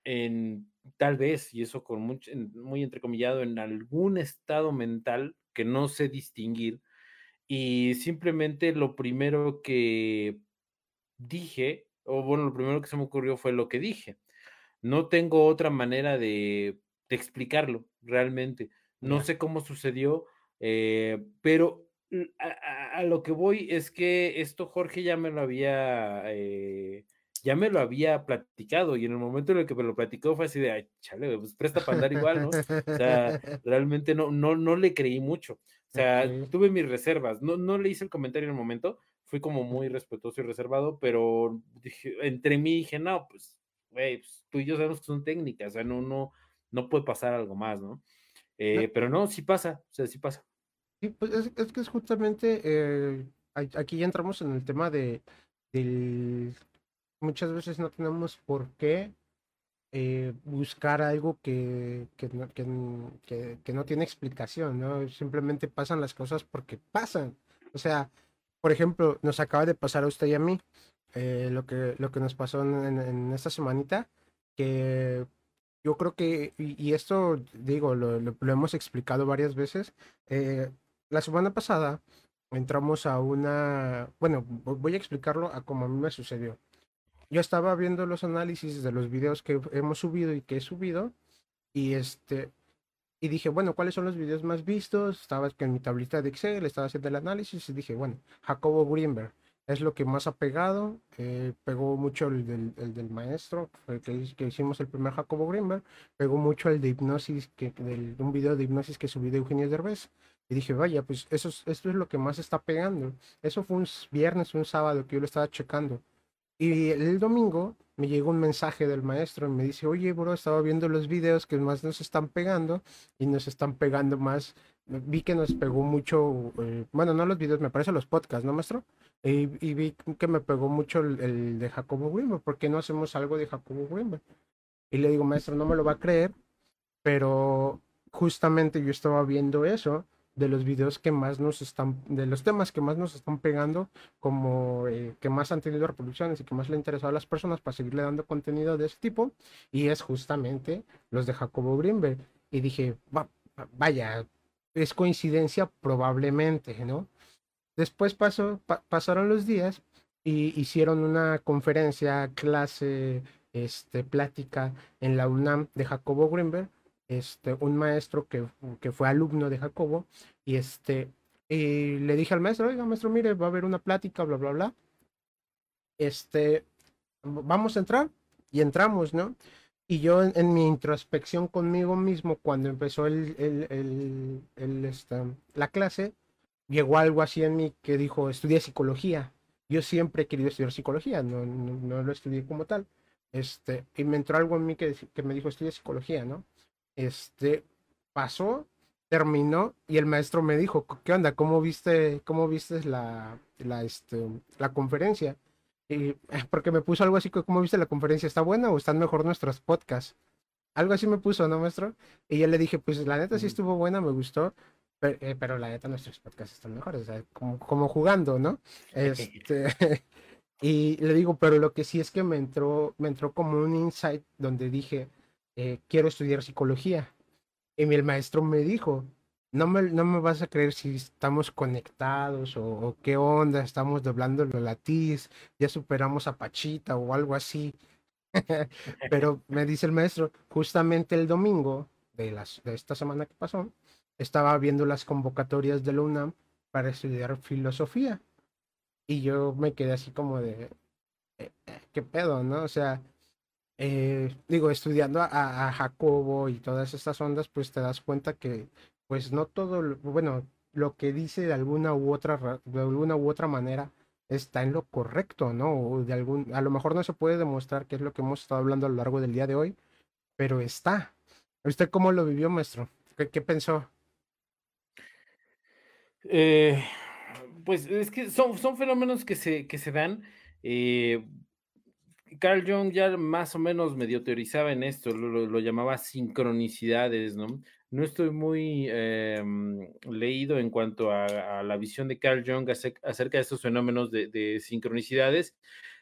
en tal vez, y eso con mucho, muy entrecomillado, en algún estado mental que no sé distinguir. Y simplemente lo primero que dije, o bueno, lo primero que se me ocurrió fue lo que dije. No tengo otra manera de, de explicarlo realmente. No sé cómo sucedió, eh, pero a, lo que voy es que esto Jorge ya me lo había, eh, ya me lo había platicado y en el momento en el que me lo platicó fue así de, ay, chale, pues presta para andar igual, ¿no? O sea, realmente no, no, no le creí mucho. O sea, tuve mis reservas. No, no le hice el comentario en el momento, fui como muy respetuoso y reservado, pero dije, entre mí dije, no, pues, güey, pues, tú y yo sabemos que son técnicas, o sea, no, no, no puede pasar algo más, ¿no? Eh, pero no, sí pasa, o sea, sí pasa. Sí, pues es, que es justamente, eh, aquí ya entramos en el tema de, del, muchas veces no tenemos por qué eh, buscar algo que, que, no, que, que, no tiene explicación, ¿no? Simplemente pasan las cosas porque pasan. O sea, por ejemplo, nos acaba de pasar a usted y a mí lo, que, lo que nos pasó en, en esta semanita, que yo creo que, y, esto digo, lo, hemos explicado varias veces, eh, la semana pasada entramos a una, bueno, voy a explicarlo a cómo a mí me sucedió. Yo estaba viendo los análisis de los videos que hemos subido y que he subido, y este, y dije, bueno, ¿cuáles son los videos más vistos? Estaba en mi tablita de Excel, estaba haciendo el análisis y dije, bueno, Jacobo Greenberg es lo que más ha pegado. Eh, pegó mucho el del, maestro, que, hicimos el primer Jacobo Greenberg. Pegó mucho el de hipnosis, que, un video de hipnosis que subí de Eugenio Derbez. Y dije, vaya, pues eso, esto es lo que más está pegando. Eso fue un viernes, un sábado que yo lo estaba checando. Y el domingo me llegó un mensaje del maestro y me dice, oye, bro, estaba viendo los videos que más nos están pegando y nos están pegando más. Vi que nos pegó mucho, eh, bueno, no los videos, me parece los podcasts, ¿no, maestro? Y, vi que me pegó mucho el, de Jacobo Wimber. ¿Por qué no hacemos algo de Jacobo Wimber? Y le digo, maestro, no me lo va a creer, pero justamente yo estaba viendo eso de los videos que más nos están, de los temas que más nos están pegando, como eh, que más han tenido reproducciones y que más le ha interesado a las personas para seguirle dando contenido de ese tipo, y es justamente los de Jacobo Greenberg. Y dije, vaya, es coincidencia probablemente, ¿no? Después pasó, pasaron los días y hicieron una conferencia, clase, este, plática en la UNAM de Jacobo Greenberg, este, un maestro que, que fue alumno de Jacobo, y este, y le dije al maestro, oiga, maestro, mire, va a haber una plática, bla, bla, bla. Este, vamos a entrar y entramos, ¿no? Y yo en, mi introspección conmigo mismo, cuando empezó el, el, el, esta, la clase, llegó algo así en mí que dijo, estudia psicología. Yo siempre he querido estudiar psicología, no, no, lo estudié como tal. Este, y me entró algo en mí que, que me dijo, estudia psicología, ¿no? Este, pasó, terminó y el maestro me dijo, ¿qué onda? ¿Cómo viste, cómo viste la, la, este, la conferencia? Y, eh, porque me puso algo así, ¿cómo viste la conferencia? ¿Está buena o están mejor nuestros podcasts? Algo así me puso, ¿no, maestro? Y yo le dije, pues la neta sí estuvo buena, me gustó, eh, pero, la neta nuestros podcasts están mejores, o sea, como, como jugando, ¿no? Este, y le digo, pero lo que sí es que me entró, me entró como un insight donde dije, eh, quiero estudiar psicología. Y el maestro me dijo, no me, no me vas a creer si estamos conectados o, qué onda, estamos doblando los latís, ya superamos a Pachita o algo así. Pero me dice el maestro, justamente el domingo de, las, de esta semana que pasó, estaba viendo las convocatorias de la UNAM para estudiar filosofía. Y yo me quedé así como de, eh, eh, ¿qué pedo, no? O sea, eh, digo, estudiando a, Jacobo y todas estas ondas, pues te das cuenta que, pues no todo, bueno, lo que dice de alguna u otra, de alguna u otra manera está en lo correcto, ¿no? O de algún, a lo mejor no se puede demostrar que es lo que hemos estado hablando a lo largo del día de hoy, pero está. ¿Usted cómo lo vivió, maestro? qué pensó? Eh, pues es que son, son fenómenos que se, que se dan. Eh, Carl Jung ya más o menos medio teorizaba en esto, lo, llamaba sincronicidades, ¿no? No estoy muy em, leído en cuanto a, la visión de Carl Jung acerca de estos fenómenos de, sincronicidades,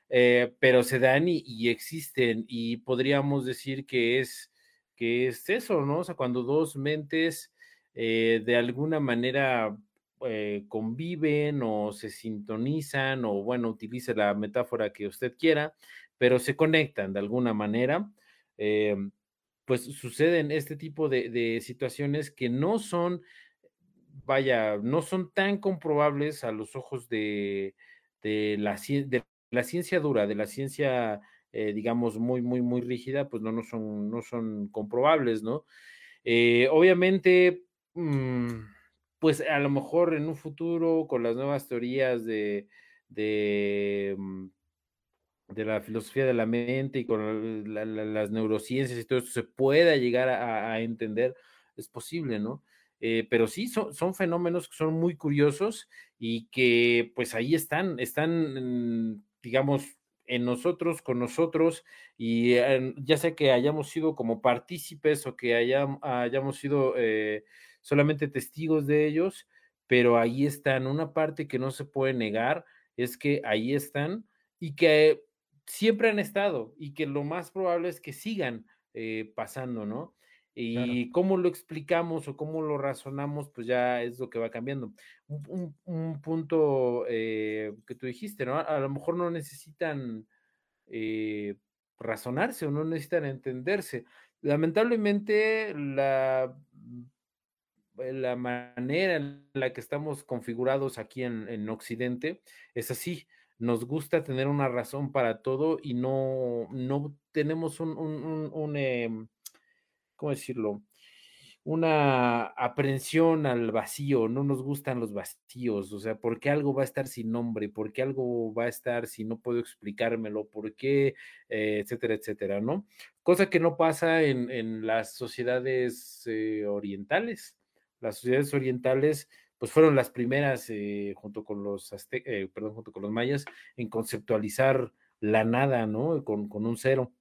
eh, pero se dan y, existen y podríamos decir que es, que es eso, ¿no? O sea, cuando dos mentes de alguna manera eh, conviven o se sintonizan o bueno, utilice la metáfora que usted quiera, pero se conectan de alguna manera, eh, pues suceden este tipo de, situaciones que no son, vaya, no son tan comprobables a los ojos de, la, de la ciencia dura, de la ciencia, eh, digamos, muy, muy, muy rígida, pues no, no, son, no son comprobables, ¿no? obviamente, mm, pues a lo mejor en un futuro con las nuevas teorías de, de, mm, de la filosofía de la mente y con las neurociencias y todo esto se pueda llegar a, entender, es posible, ¿no? Eh, pero sí, son, fenómenos que son muy curiosos y que pues ahí están, están, digamos, en nosotros, con nosotros, y ya sea que hayamos sido como partícipes o que hayamos sido... Eh, solamente testigos de ellos, pero ahí están. Una parte que no se puede negar es que ahí están y que siempre han estado y que lo más probable es que sigan eh, pasando, ¿no? Y cómo lo explicamos o cómo lo razonamos, pues ya es lo que va cambiando. Un, punto eh, que tú dijiste, ¿no? A, lo mejor no necesitan eh, razonarse o no necesitan entenderse. Lamentablemente, la la manera en la que estamos configurados aquí en, Occidente es así. Nos gusta tener una razón para todo y no, no tenemos un, un, em, ¿cómo decirlo? Una aprensión al vacío, no nos gustan los vacíos, o sea, ¿por qué algo va a estar sin nombre? ¿Por qué algo va a estar si no puedo explicármelo? ¿Por qué? Eh, etcétera, etcétera, ¿no? Cosa que no pasa en, las sociedades eh, orientales las sociedades orientales pues fueron las primeras eh, junto con los eh, perdón, junto con los mayas en conceptualizar la nada, ¿no? Con, un cero.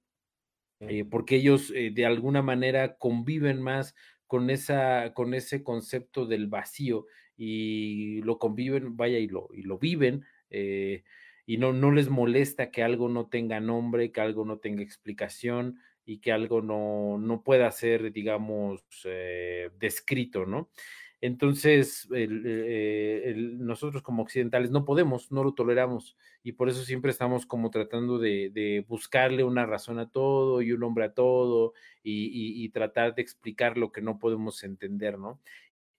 Eh, porque ellos de alguna manera conviven más con, esa, con ese concepto del vacío y lo conviven, vaya, y lo, y lo viven, y no, no les molesta que algo no tenga nombre, que algo no tenga explicación, y que algo no, no pueda ser, digamos, descrito, ¿no? Entonces, eh, nosotros como occidentales no podemos, no lo toleramos y por eso siempre estamos como tratando de, buscarle una razón a todo y un nombre a todo y, tratar de explicar lo que no podemos entender, ¿no?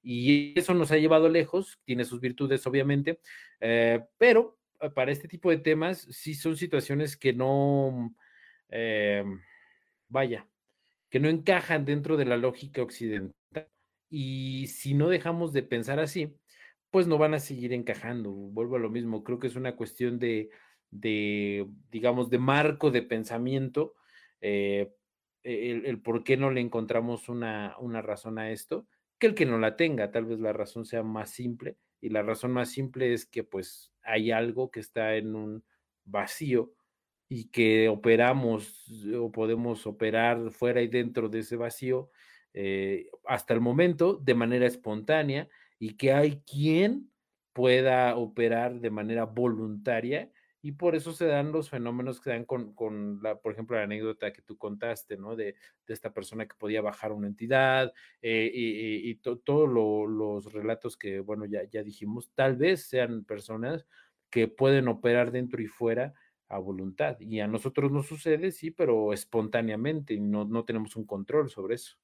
Y eso nos ha llevado lejos, tiene sus virtudes obviamente, eh, pero eh, para este tipo de temas sí son situaciones que no, vaya, que no encajan dentro de la lógica occidental y si no dejamos de pensar así, pues no van a seguir encajando. Vuelvo a lo mismo, creo que es una cuestión de, digamos, de marco de pensamiento, eh, el, por qué no le encontramos una, una razón a esto, que el que no la tenga, tal vez la razón sea más simple, y la razón más simple es que pues hay algo que está en un vacío y que operamos o podemos operar fuera y dentro de ese vacío eh, hasta el momento de manera espontánea y que hay quien pueda operar de manera voluntaria y por eso se dan los fenómenos que dan con, la, por ejemplo, la anécdota que tú contaste, ¿no? De, esta persona que podía bajar una entidad eh, y, todos los relatos que, bueno, ya, ya dijimos, tal vez sean personas que pueden operar dentro y fuera a voluntad. Y a nosotros no sucede, sí, pero espontáneamente y no, no tenemos un control sobre eso.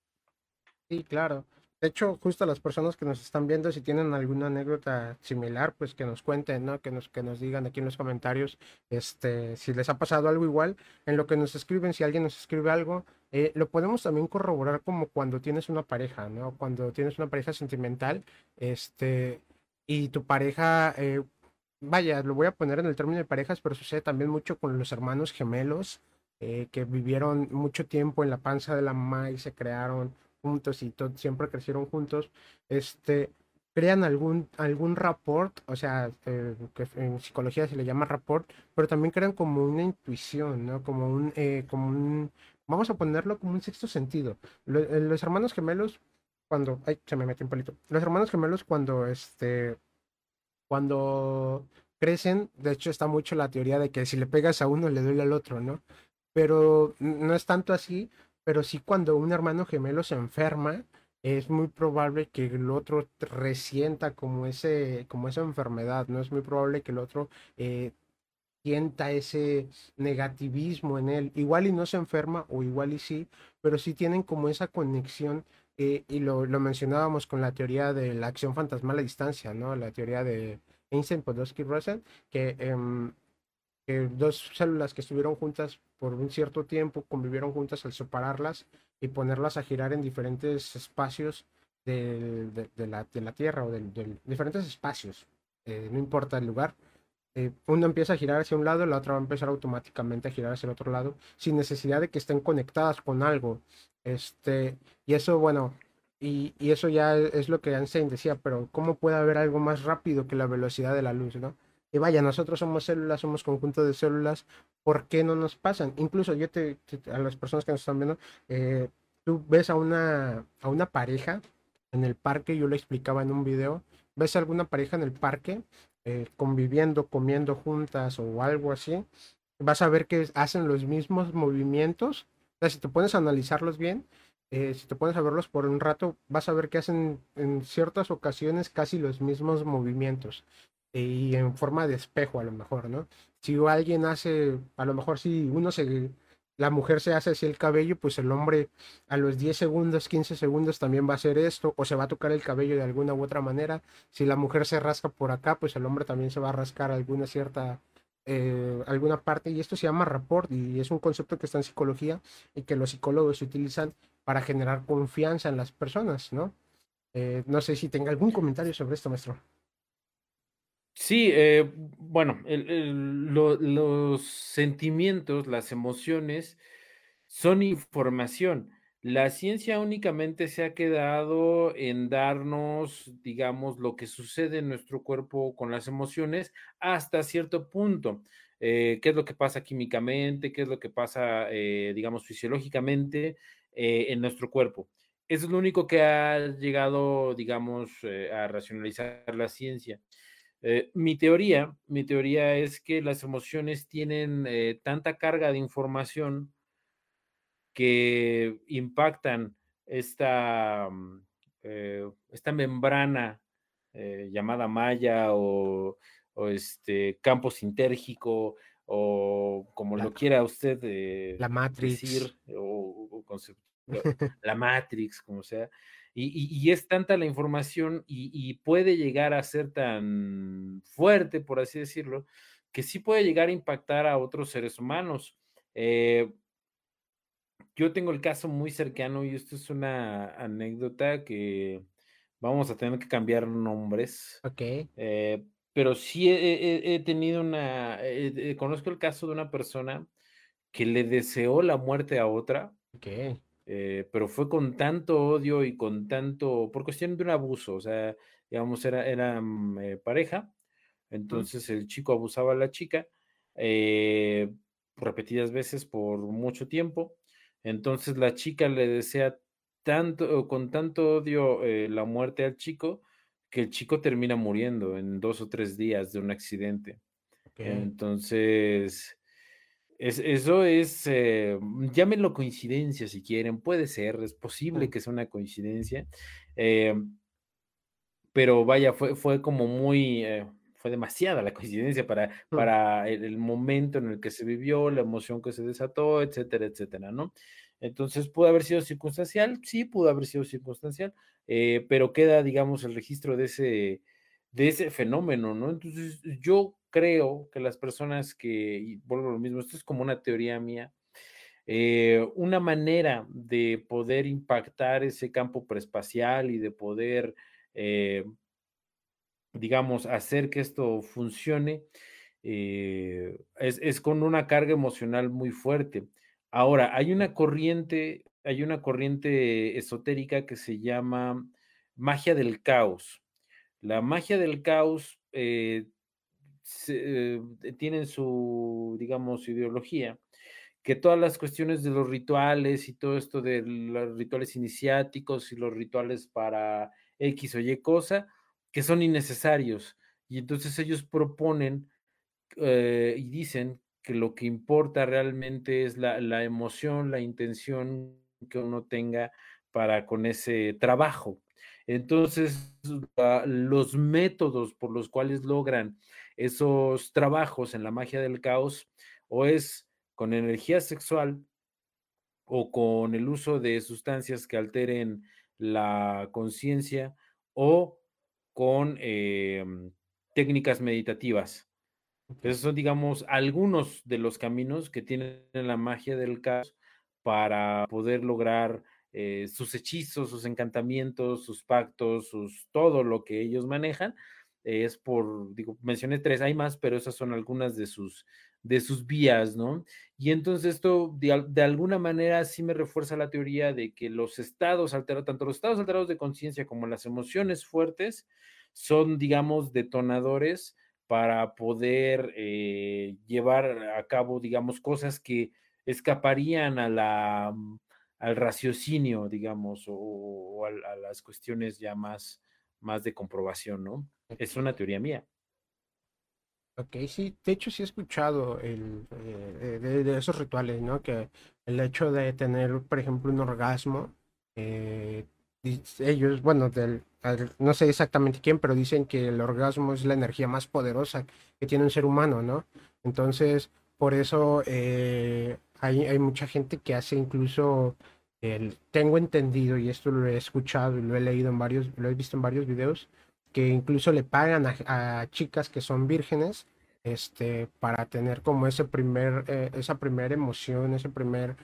Sí, claro. De hecho, justo las personas que nos están viendo, si tienen alguna anécdota similar, pues que nos cuenten, ¿no? Que nos, que nos digan aquí en los comentarios, este, si les ha pasado algo igual, en lo que nos escriben, si alguien nos escribe algo, eh, lo podemos también corroborar como cuando tienes una pareja, ¿no? Cuando tienes una pareja sentimental, este, y tu pareja, eh, vaya, lo voy a poner en el término de parejas, pero sucede también mucho con los hermanos gemelos, eh, que vivieron mucho tiempo en la panza de la mamá y se crearon juntos y siempre crecieron juntos, este, crean algún, algún rapport, o sea, eh, que en psicología se le llama rapport, pero también crean como una intuición, ¿no? Como un, eh, como un, vamos a ponerlo como un sexto sentido. Eh, los hermanos gemelos, cuando, ay, se me metió un palito. Los hermanos gemelos cuando, este, cuando crecen, de hecho está mucho la teoría de que si le pegas a uno le duele al otro, ¿no? Pero no es tanto así, pero sí cuando un hermano gemelo se enferma, es muy probable que el otro resienta como, ese, como esa enfermedad, ¿no? Es muy probable que el otro eh, sienta ese negativismo en él. Igual y no se enferma, o igual y sí, pero sí tienen como esa conexión, eh, y lo, mencionábamos con la teoría de la acción fantasmal a distancia, ¿no? La teoría de Einstein, Podolsky, Russell, que dos células que estuvieron juntas por un cierto tiempo convivieron juntas al separarlas y ponerlas a girar en diferentes espacios de, la, Tierra o de, diferentes espacios, eh, no importa el lugar. Eh, uno empieza a girar hacia un lado, la otra va a empezar automáticamente a girar hacia el otro lado, sin necesidad de que estén conectadas con algo. Este, y eso, bueno, y, y eso ya es lo que Einstein decía, pero ¿cómo puede haber algo más rápido que la velocidad de la luz, no? Y vaya, nosotros somos células, somos conjunto de células, ¿por qué no nos pasan? Incluso yo te, a las personas que nos están viendo, eh, tú ves a una, a una pareja en el parque, yo lo explicaba en un video, ves a alguna pareja en el parque eh, conviviendo, comiendo juntas o algo así, vas a ver que hacen los mismos movimientos. O sea, si te pones a analizarlos bien, eh, si te pones a verlos por un rato, vas a ver que hacen en ciertas ocasiones casi los mismos movimientos y en forma de espejo a lo mejor, ¿no? Si alguien hace, a lo mejor si uno se, la mujer se hace así el cabello, pues el hombre a los 10 segundos, 15 segundos también va a hacer esto, o se va a tocar el cabello de alguna u otra manera. Si la mujer se rasca por acá, pues el hombre también se va a rascar alguna cierta, eh, alguna parte, y esto se llama rapport, y es un concepto que está en psicología y que los psicólogos utilizan para generar confianza en las personas, ¿no? Eh, no sé si tenga algún comentario sobre esto, maestro. Sí, eh, bueno, los sentimientos, las emociones son información. La ciencia únicamente se ha quedado en darnos, digamos, lo que sucede en nuestro cuerpo con las emociones hasta cierto punto. Eh, qué es lo que pasa químicamente, qué es lo que pasa, eh, digamos, fisiológicamente en nuestro cuerpo. Eso es lo único que ha llegado, digamos, a racionalizar la ciencia. Eh, mi teoría, mi teoría es que las emociones tienen eh, tanta carga de información que impactan esta, mm, eh, esta membrana llamada malla o, este campo sintérgico o como lo quiera usted la Matrix. decir, o, la Matrix, como sea. Y, es tanta la información y, puede llegar a ser tan fuerte, por así decirlo, que sí puede llegar a impactar a otros seres humanos. Eh, yo tengo el caso muy cercano y esto es una anécdota que vamos a tener que cambiar nombres. Ok. Eh, pero sí he, tenido una, eh, conozco el caso de una persona que le deseó la muerte a otra. Ok. Eh, pero fue con tanto odio y con tanto, por cuestión de un abuso, o sea, digamos, era, era pareja, entonces el chico abusaba a la chica repetidas veces por mucho tiempo, entonces la chica le desea tanto, con tanto odio eh, la muerte al chico, que el chico termina muriendo en dos o tres días de un accidente. Entonces, es, eso es, eh, llámenlo coincidencia si quieren, puede ser, es posible que sea una coincidencia, eh, pero vaya, fue, fue como muy, eh, fue demasiada la coincidencia para, mm. para el, momento en el que se vivió, la emoción que se desató, etcétera, etcétera, ¿no? Entonces, ¿pudo haber sido circunstancial? Sí, pudo haber sido circunstancial, eh, pero queda, digamos, el registro de ese, de ese fenómeno, ¿no? Entonces, yo creo que las personas que, y vuelvo a lo mismo, esto es como una teoría mía, eh, una manera de poder impactar ese campo preespacial y de poder, eh, digamos, hacer que esto funcione, es, es, con una carga emocional muy fuerte. Ahora, hay una corriente, hay una corriente esotérica que se llama magia del caos. La magia del caos eh, eh, tiene su, digamos, ideología, que todas las cuestiones de los rituales y todo esto de los rituales iniciáticos y los rituales para X o Y cosa, que son innecesarios. Y entonces ellos proponen eh, y dicen que lo que importa realmente es la, emoción, la intención que uno tenga para con ese trabajo. Entonces, los métodos por los cuales logran esos trabajos en la magia del caos o es con energía sexual o con el uso de sustancias que alteren la conciencia o con em, técnicas meditativas. Esos son, digamos, algunos de los caminos que tienen la magia del caos para poder lograr eh, sus hechizos, sus encantamientos, sus pactos, sus todo lo que ellos manejan. Es por, digo, mencioné tres, hay más, pero esas son algunas de sus, de sus vías, ¿no? Y entonces esto de, de alguna manera sí me refuerza la teoría de que los estados alterados, tanto los estados alterados de conciencia como las emociones fuertes, son, digamos, detonadores para poder eh, llevar a cabo, digamos, cosas que escaparían a la, al raciocinio, digamos, o, a, las cuestiones ya más, más de comprobación, ¿no? Es una teoría mía. Ok, sí, de hecho sí he escuchado el, eh, de, esos rituales, ¿no? Que el hecho de tener, por ejemplo, un orgasmo, eh, ellos, bueno, del, no sé exactamente quién, pero dicen que el orgasmo es la energía más poderosa que tiene un ser humano, ¿no? Entonces, por eso eh, hay, hay, mucha gente que hace incluso, el, tengo entendido, y esto lo he escuchado y lo he leído en varios, lo he visto en varios videos, que incluso le pagan a, chicas que son vírgenes este, para tener como ese primer, eh, esa primera emoción, ese primer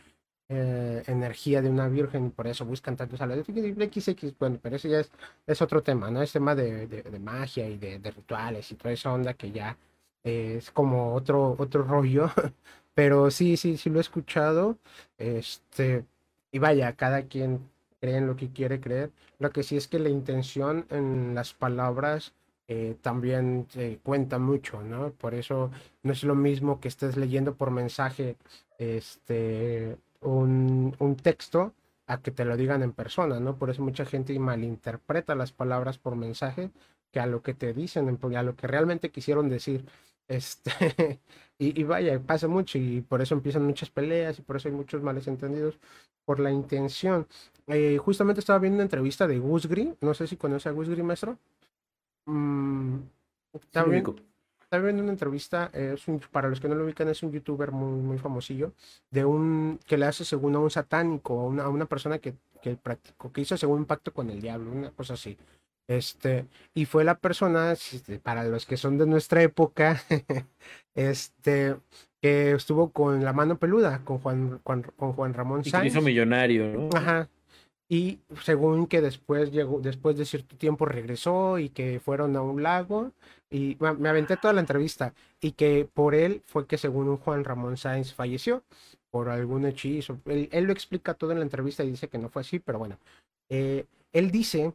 eh, energía de una virgen y por eso buscan tantos a la XX, bueno, pero eso ya es, es otro tema, ¿no? Es tema de, de, magia y de, rituales y toda esa onda que ya es como otro, otro rollo, pero sí, sí, sí lo he escuchado, este, y vaya, cada quien cree en lo que quiere creer, lo que sí es que la intención en las palabras eh, también cuenta mucho, ¿no? Por eso no es lo mismo que estés leyendo por mensaje, este, un, un, texto a que te lo digan en persona, ¿no? Por eso mucha gente malinterpreta las palabras por mensaje que a lo que te dicen, a lo que realmente quisieron decir. Este, y, y, vaya, pasa mucho y por eso empiezan muchas peleas y por eso hay muchos males entendidos. por la intención. Eh, justamente estaba viendo una entrevista de Gus Green, no sé si conoce a Gus Green, maestro. Mm, estaba, viendo, viendo una entrevista, es para los que no lo ubican, es un youtuber muy, muy famosillo, de un que le hace según a un satánico, a una, una persona que, que practicó, que hizo según un pacto con el diablo, una cosa así. Este, y fue la persona, para los que son de nuestra época, este, que estuvo con la mano peluda, con Juan, con Juan Ramón Sáenz. Y hizo millonario, ¿no? Ajá. Y según que después llegó, después de cierto tiempo regresó y que fueron a un lago y me aventé toda la entrevista y que por él fue que según Juan Ramón Sáenz falleció por algún hechizo. Él, lo explica todo en la entrevista y dice que no fue así, pero bueno. Eh, él dice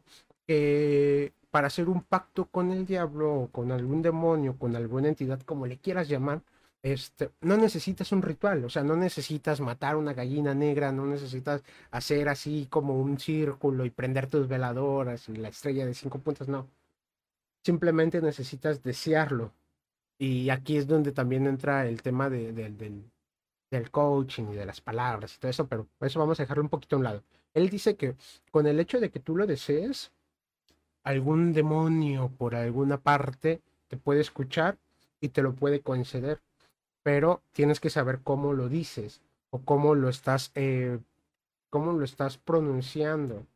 que para hacer un pacto con el diablo o con algún demonio, con alguna entidad, como le quieras llamar, este, no necesitas un ritual, o sea, no necesitas matar una gallina negra, no necesitas hacer así como un círculo y prender tus veladoras y la estrella de cinco puntas, no. Simplemente necesitas desearlo. Y aquí es donde también entra el tema de, del, del coaching y de las palabras y todo eso, pero eso vamos a dejarlo un poquito a un lado. Él dice que con el hecho de que tú lo desees, algún demonio por alguna parte te puede escuchar y te lo puede conceder, pero tienes que saber cómo lo dices o cómo lo estás, eh, cómo lo estás pronunciando.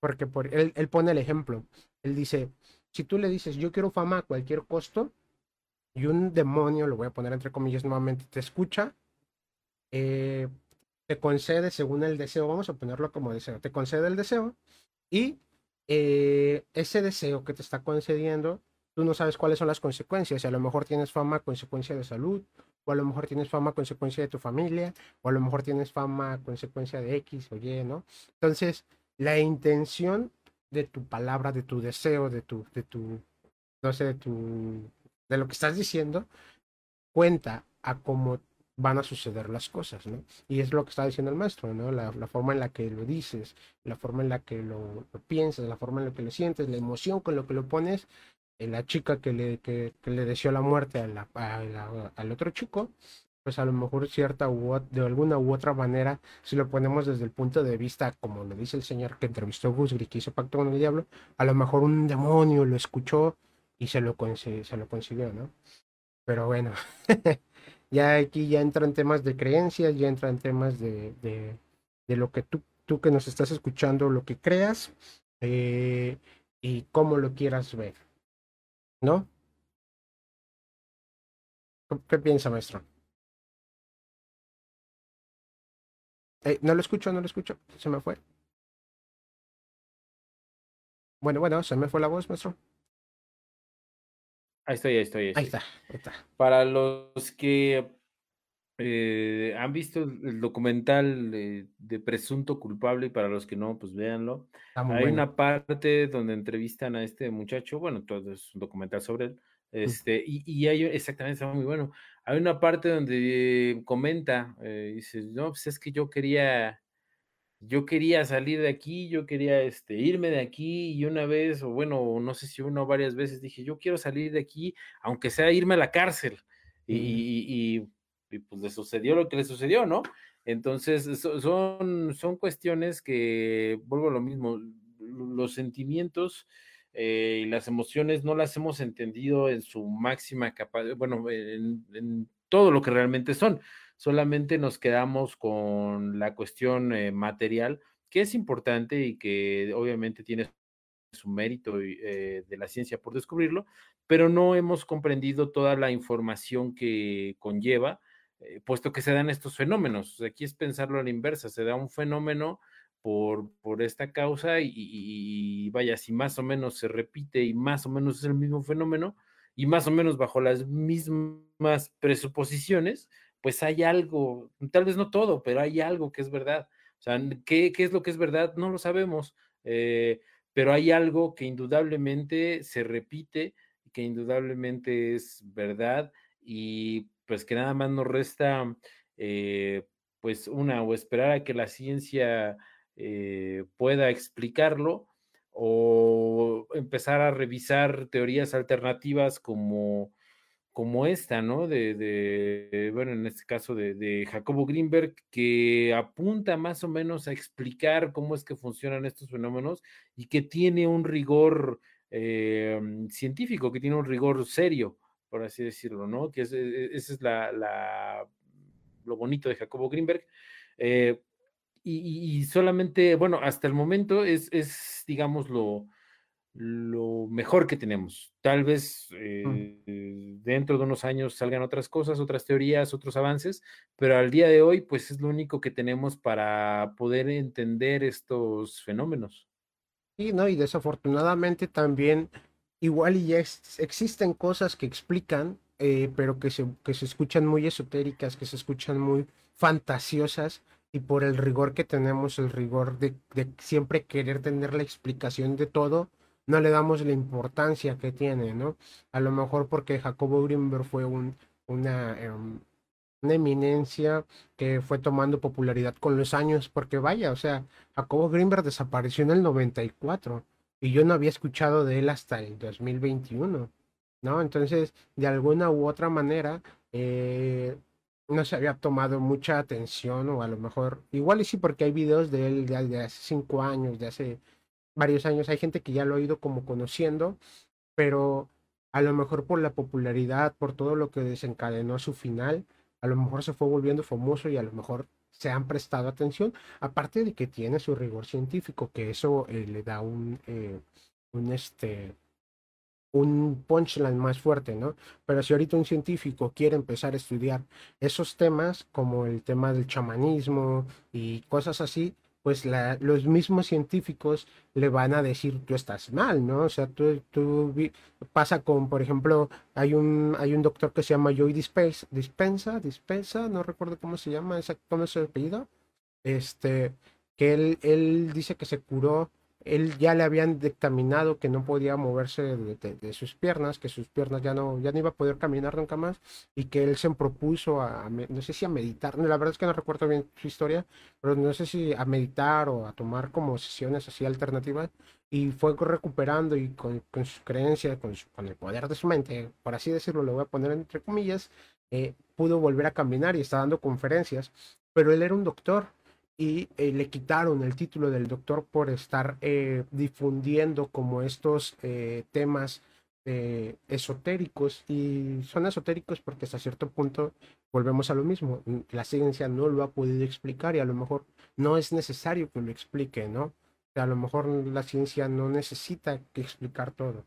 Porque por, él, él pone el ejemplo. Él dice, si tú le dices, yo quiero fama a cualquier costo, y un demonio, lo voy a poner entre comillas nuevamente, te escucha, eh, te concede según el deseo, vamos a ponerlo como deseo, te concede el deseo y eh, ese deseo que te está concediendo, tú no sabes cuáles son las consecuencias. A lo mejor tienes fama consecuencia de salud, o a lo mejor tienes fama consecuencia de tu familia, o a lo mejor tienes fama consecuencia de X o Y, ¿no? Entonces, la intención de tu palabra, de tu deseo, de tu, de tu, no sé, de tu, de lo que estás diciendo, cuenta a cómo van a suceder las cosas, ¿no? Y es lo que está diciendo el maestro, ¿no? La, forma en la que lo dices, la forma en la que lo, piensas, la forma en la que lo sientes, la emoción con lo que lo pones. Eh, la chica que le, que, deseó la muerte al otro chico, pues a lo mejor cierta u de alguna u otra manera, si lo ponemos desde el punto de vista, como lo dice el señor que entrevistó a Gusgri, que hizo pacto con el diablo, a lo mejor un demonio lo escuchó y se lo, se lo consiguió, ¿no? Pero bueno, Ya aquí ya entran temas de creencias, ya entran temas de, de, lo que tú, tú que nos estás escuchando, lo que creas eh, y cómo lo quieras ver. ¿No? ¿Qué piensa, maestro? Eh, no lo escucho, no lo escucho. Se me fue. Bueno, bueno, se me fue la voz, maestro. Ahí estoy, ahí estoy. Ahí, está, ahí está. Para los que eh, han visto el documental de, Presunto Culpable y para los que no, pues véanlo. Hay una parte donde entrevistan a este muchacho, bueno, todo es un documental sobre él, este, y, y, hay, exactamente, está muy bueno. Hay una parte donde comenta, eh, dice, no, pues es que yo quería, yo quería salir de aquí, yo quería este, irme de aquí y una vez, o bueno, no sé si una o varias veces dije, yo quiero salir de aquí, aunque sea irme a la cárcel. y, pues le sucedió lo que le sucedió, ¿no? Entonces, son, son cuestiones que, vuelvo a lo mismo, los sentimientos eh, y las emociones no las hemos entendido en su máxima capacidad, bueno, en, en todo lo que realmente son solamente nos quedamos con la cuestión eh, material, que es importante y que obviamente tiene su mérito eh, de la ciencia por descubrirlo, pero no hemos comprendido toda la información que conlleva, eh, puesto que se dan estos fenómenos. Aquí es pensarlo a la inversa, se da un fenómeno por, por esta causa y, y, vaya, si más o menos se repite y más o menos es el mismo fenómeno y más o menos bajo las mismas presuposiciones, pues hay algo, tal vez no todo, pero hay algo que es verdad. O sea, ¿qué, qué es lo que es verdad? No lo sabemos, eh, pero hay algo que indudablemente se repite, que indudablemente es verdad y pues que nada más nos resta, eh, pues una, o esperar a que la ciencia eh, pueda explicarlo o empezar a revisar teorías alternativas como como esta, ¿no? De, bueno, en este caso de, de, Jacobo Greenberg, que apunta más o menos a explicar cómo es que funcionan estos fenómenos y que tiene un rigor eh, científico, que tiene un rigor serio, por así decirlo, ¿no? Que es, e, e, ese es la, lo bonito de Jacobo Greenberg. Eh, y, y, solamente, bueno, hasta el momento es, es digamos, lo, lo mejor que tenemos. Tal vez Mm. eh, dentro de unos años salgan otras cosas, otras teorías, otros avances, pero al día de hoy, pues es lo único que tenemos para poder entender estos fenómenos. Sí, ¿no? Y desafortunadamente también, igual y ya ex- existen cosas que explican, eh, pero que se, que se escuchan muy esotéricas, que se escuchan muy fantasiosas, y por el rigor que tenemos, el rigor de, de siempre querer tener la explicación de todo, no le damos la importancia que tiene, ¿no? A lo mejor porque Jacobo Grimberg fue un, una, em, una eminencia que fue tomando popularidad con los años, porque vaya, o sea, Jacobo Greenberg desapareció en el 94 y yo no había escuchado de él hasta el 2021, ¿no? Entonces, de alguna u otra manera, eh, no se había tomado mucha atención o a lo mejor, igual y sí, porque hay videos de él de, de hace cinco años, de hace varios años, hay gente que ya lo ha ido como conociendo, pero a lo mejor por la popularidad, por todo lo que desencadenó su final, a lo mejor se fue volviendo famoso y a lo mejor se han prestado atención, aparte de que tiene su rigor científico, que eso eh, le da un, eh, un, este, un punchline más fuerte, ¿no? Pero si ahorita un científico quiere empezar a estudiar esos temas, como el tema del chamanismo y cosas así, pues la, los mismos científicos le van a decir, tú estás mal, ¿no? O sea, tú, pasa con, por ejemplo, hay un, hay un doctor que se llama Joy Dispensa, Dispensa, Dispensa, no recuerdo cómo se llama, cómo es su apellido, este, que él, él dice que se curó él ya le habían dictaminado que no podía moverse de, sus piernas, que sus piernas ya no, ya no iba a poder caminar nunca más, y que él se propuso a, no sé si a meditar, la verdad es que no recuerdo bien su historia, pero no sé si a meditar o a tomar como sesiones así alternativas, y fue recuperando y con, con sus creencias, con, su, el poder de su mente, por así decirlo, lo voy a poner entre comillas, eh, pudo volver a caminar y está dando conferencias, pero él era un doctor, y eh, le quitaron el título del doctor por estar eh, difundiendo como estos eh, temas eh, esotéricos y son esotéricos porque hasta cierto punto volvemos a lo mismo, la ciencia no lo ha podido explicar y a lo mejor no es necesario que lo explique, ¿no? O sea, a lo mejor la ciencia no necesita que explicar todo,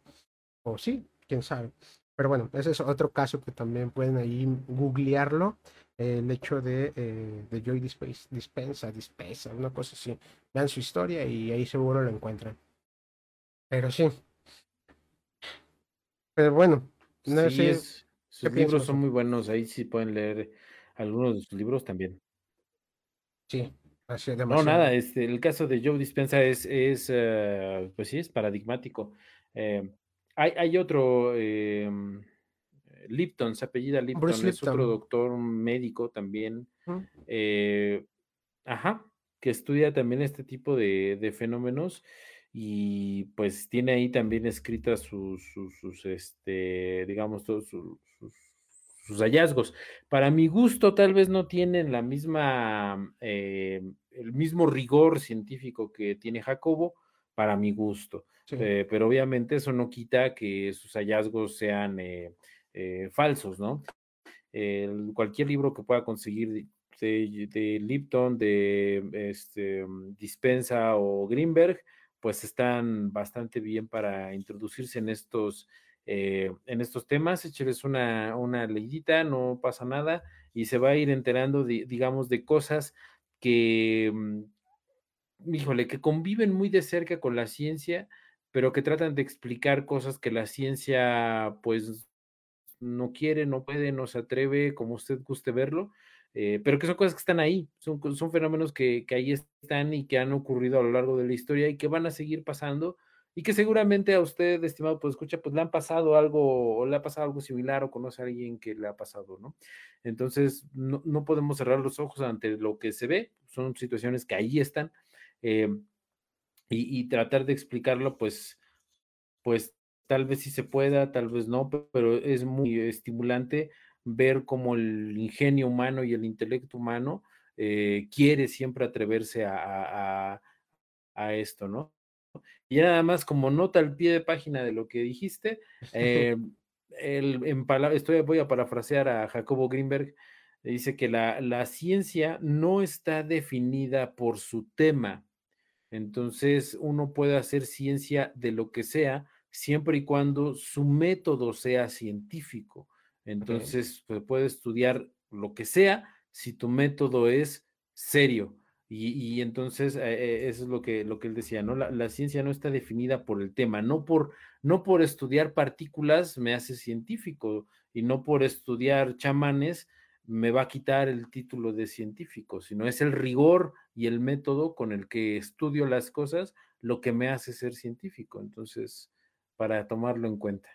o sí, quién sabe. Pero bueno, ese es otro caso que también pueden ahí googlearlo el hecho de, eh, de Joy Dispensa, Dispensa, Dispensa, una cosa así. Vean su historia y ahí seguro lo encuentran. Pero sí. Pero bueno, no sí, sé. Es, sus libros son muy buenos, ahí sí pueden leer algunos de sus libros también. Sí, así es demasiado. No, nada, este, el caso de Joe Dispensa es, es uh, pues sí, es paradigmático. Eh, hay, hay, otro, eh, Lipton, se apellida Lipton, Bruce es Lipton. otro doctor médico también, ¿Mm? eh, ajá, que estudia también este tipo de, de, fenómenos y pues tiene ahí también escritas sus, sus, sus este, digamos, todos sus, sus, sus, hallazgos. Para mi gusto, tal vez no tienen la misma, eh, el mismo rigor científico que tiene Jacobo, para mi gusto. Sí. Eh, pero obviamente eso no quita que sus hallazgos sean eh, eh, falsos, ¿no? cualquier libro que pueda conseguir de, de, Lipton, de este, Dispensa o Greenberg, pues están bastante bien para introducirse en estos, eh, en estos temas. Écheles una, una leidita, no pasa nada, y se va a ir enterando, digamos, de cosas que, mm, híjole, que conviven muy de cerca con la ciencia, pero que tratan de explicar cosas que la ciencia, pues, no quiere, no puede, no se atreve, como usted guste verlo, eh, pero que son cosas que están ahí, son, son fenómenos que, que, ahí están y que han ocurrido a lo largo de la historia y que van a seguir pasando y que seguramente a usted, estimado, pues escucha, pues le han pasado algo, o le ha pasado algo similar o conoce a alguien que le ha pasado, ¿no? Entonces, no, no podemos cerrar los ojos ante lo que se ve, son situaciones que ahí están, eh, y, y, tratar de explicarlo, pues, pues tal vez sí se pueda, tal vez no, pero es muy estimulante ver cómo el ingenio humano y el intelecto humano eh, quiere siempre atreverse a, esto, ¿no? Y nada más como nota al pie de página de lo que dijiste, eh, el, en estoy, voy a parafrasear a Jacobo Greenberg, dice que la, la ciencia no está definida por su tema, entonces uno puede hacer ciencia de lo que sea, siempre y cuando su método sea científico. Entonces, pues, puede estudiar lo que sea si tu método es serio. Y, entonces, eh, eh, eso es lo que, lo que él decía, ¿no? La, ciencia no está definida por el tema, no por, no por estudiar partículas me hace científico y no por estudiar chamanes me va a quitar el título de científico, sino es el rigor y el método con el que estudio las cosas lo que me hace ser científico. Entonces, para tomarlo en cuenta.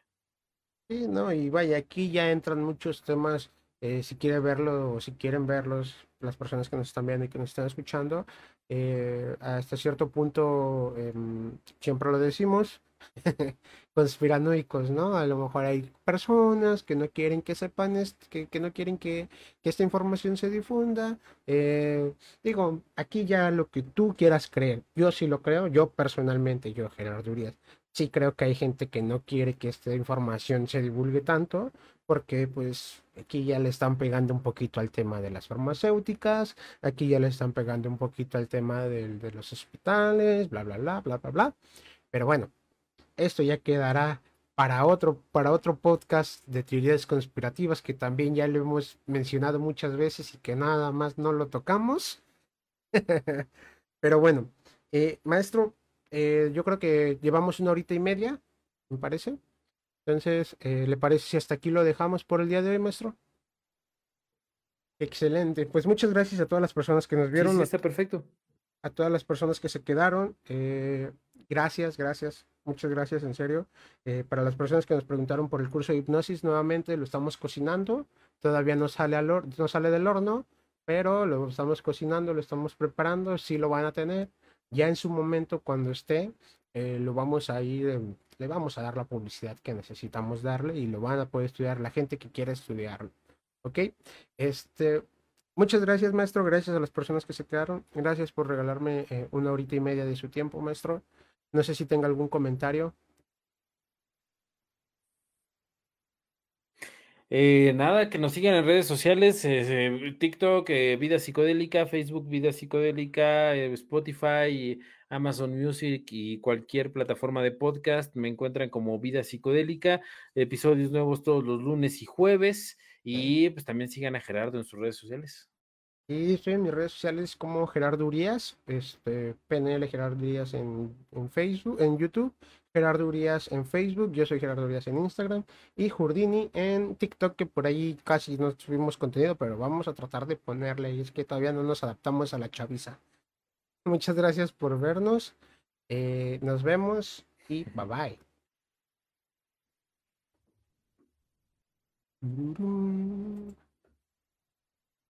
Sí, no, y vaya, aquí ya entran muchos temas, eh, si quieren verlo o si quieren verlos, las personas que nos están viendo y que nos están escuchando, eh, hasta cierto punto, em, siempre lo decimos, conspiranoicos, ¿no? A lo mejor hay personas que no quieren que sepan, que, que, no quieren que, que, esta información se difunda. Eh, digo, aquí ya lo que tú quieras creer, yo sí lo creo, yo personalmente, yo Gerardo Urias, sí creo que hay gente que no quiere que esta información se divulgue tanto, porque pues aquí ya le están pegando un poquito al tema de las farmacéuticas, aquí ya le están pegando un poquito al tema de, los hospitales, bla, bla, bla, bla, bla, bla. Pero bueno, esto ya quedará para otro, para otro podcast de teorías conspirativas que también ya lo hemos mencionado muchas veces y que nada más no lo tocamos. Pero bueno, eh, maestro, eh, yo creo que llevamos una horita y media, me parece. Entonces, eh, ¿le parece si hasta aquí lo dejamos por el día de hoy, maestro? Excelente. Pues muchas gracias a todas las personas que nos vieron. Sí, está perfecto. A todas las personas que se quedaron. Eh, gracias, gracias. Muchas gracias, en serio. para las personas que nos preguntaron por el curso de hipnosis, nuevamente lo estamos cocinando. Todavía no sale, al no sale del horno, pero lo estamos cocinando, lo estamos preparando. Sí lo van a tener ya en su momento cuando esté, eh, lo vamos a ir, em, le vamos a dar la publicidad que necesitamos darle y lo van a poder estudiar la gente que quiera estudiarlo. ¿Ok? Este, muchas gracias, maestro. Gracias a las personas que se quedaron. Gracias por regalarme eh, una horita y media de su tiempo, maestro. No sé si tenga algún comentario. Eh, nada, que nos sigan en redes sociales, eh, TikTok, eh, Vida Psicodélica, Facebook, Vida Psicodélica, Spotify, Amazon Music y cualquier plataforma de podcast. Me encuentran como Vida Psicodélica, episodios nuevos todos los lunes y jueves. Y pues también sigan a Gerardo en sus redes sociales. Y estoy en mis redes sociales como Gerardo Urias, este, PNL Gerardo Urias en, en Facebook, en YouTube Gerardo Urias en Facebook, yo soy Gerardo Urias en Instagram y Jurdini en TikTok, que por ahí casi no subimos contenido, pero vamos a tratar de ponerle, es que todavía no nos adaptamos a la chaviza. Muchas gracias por vernos, eh, nos vemos y bye bye.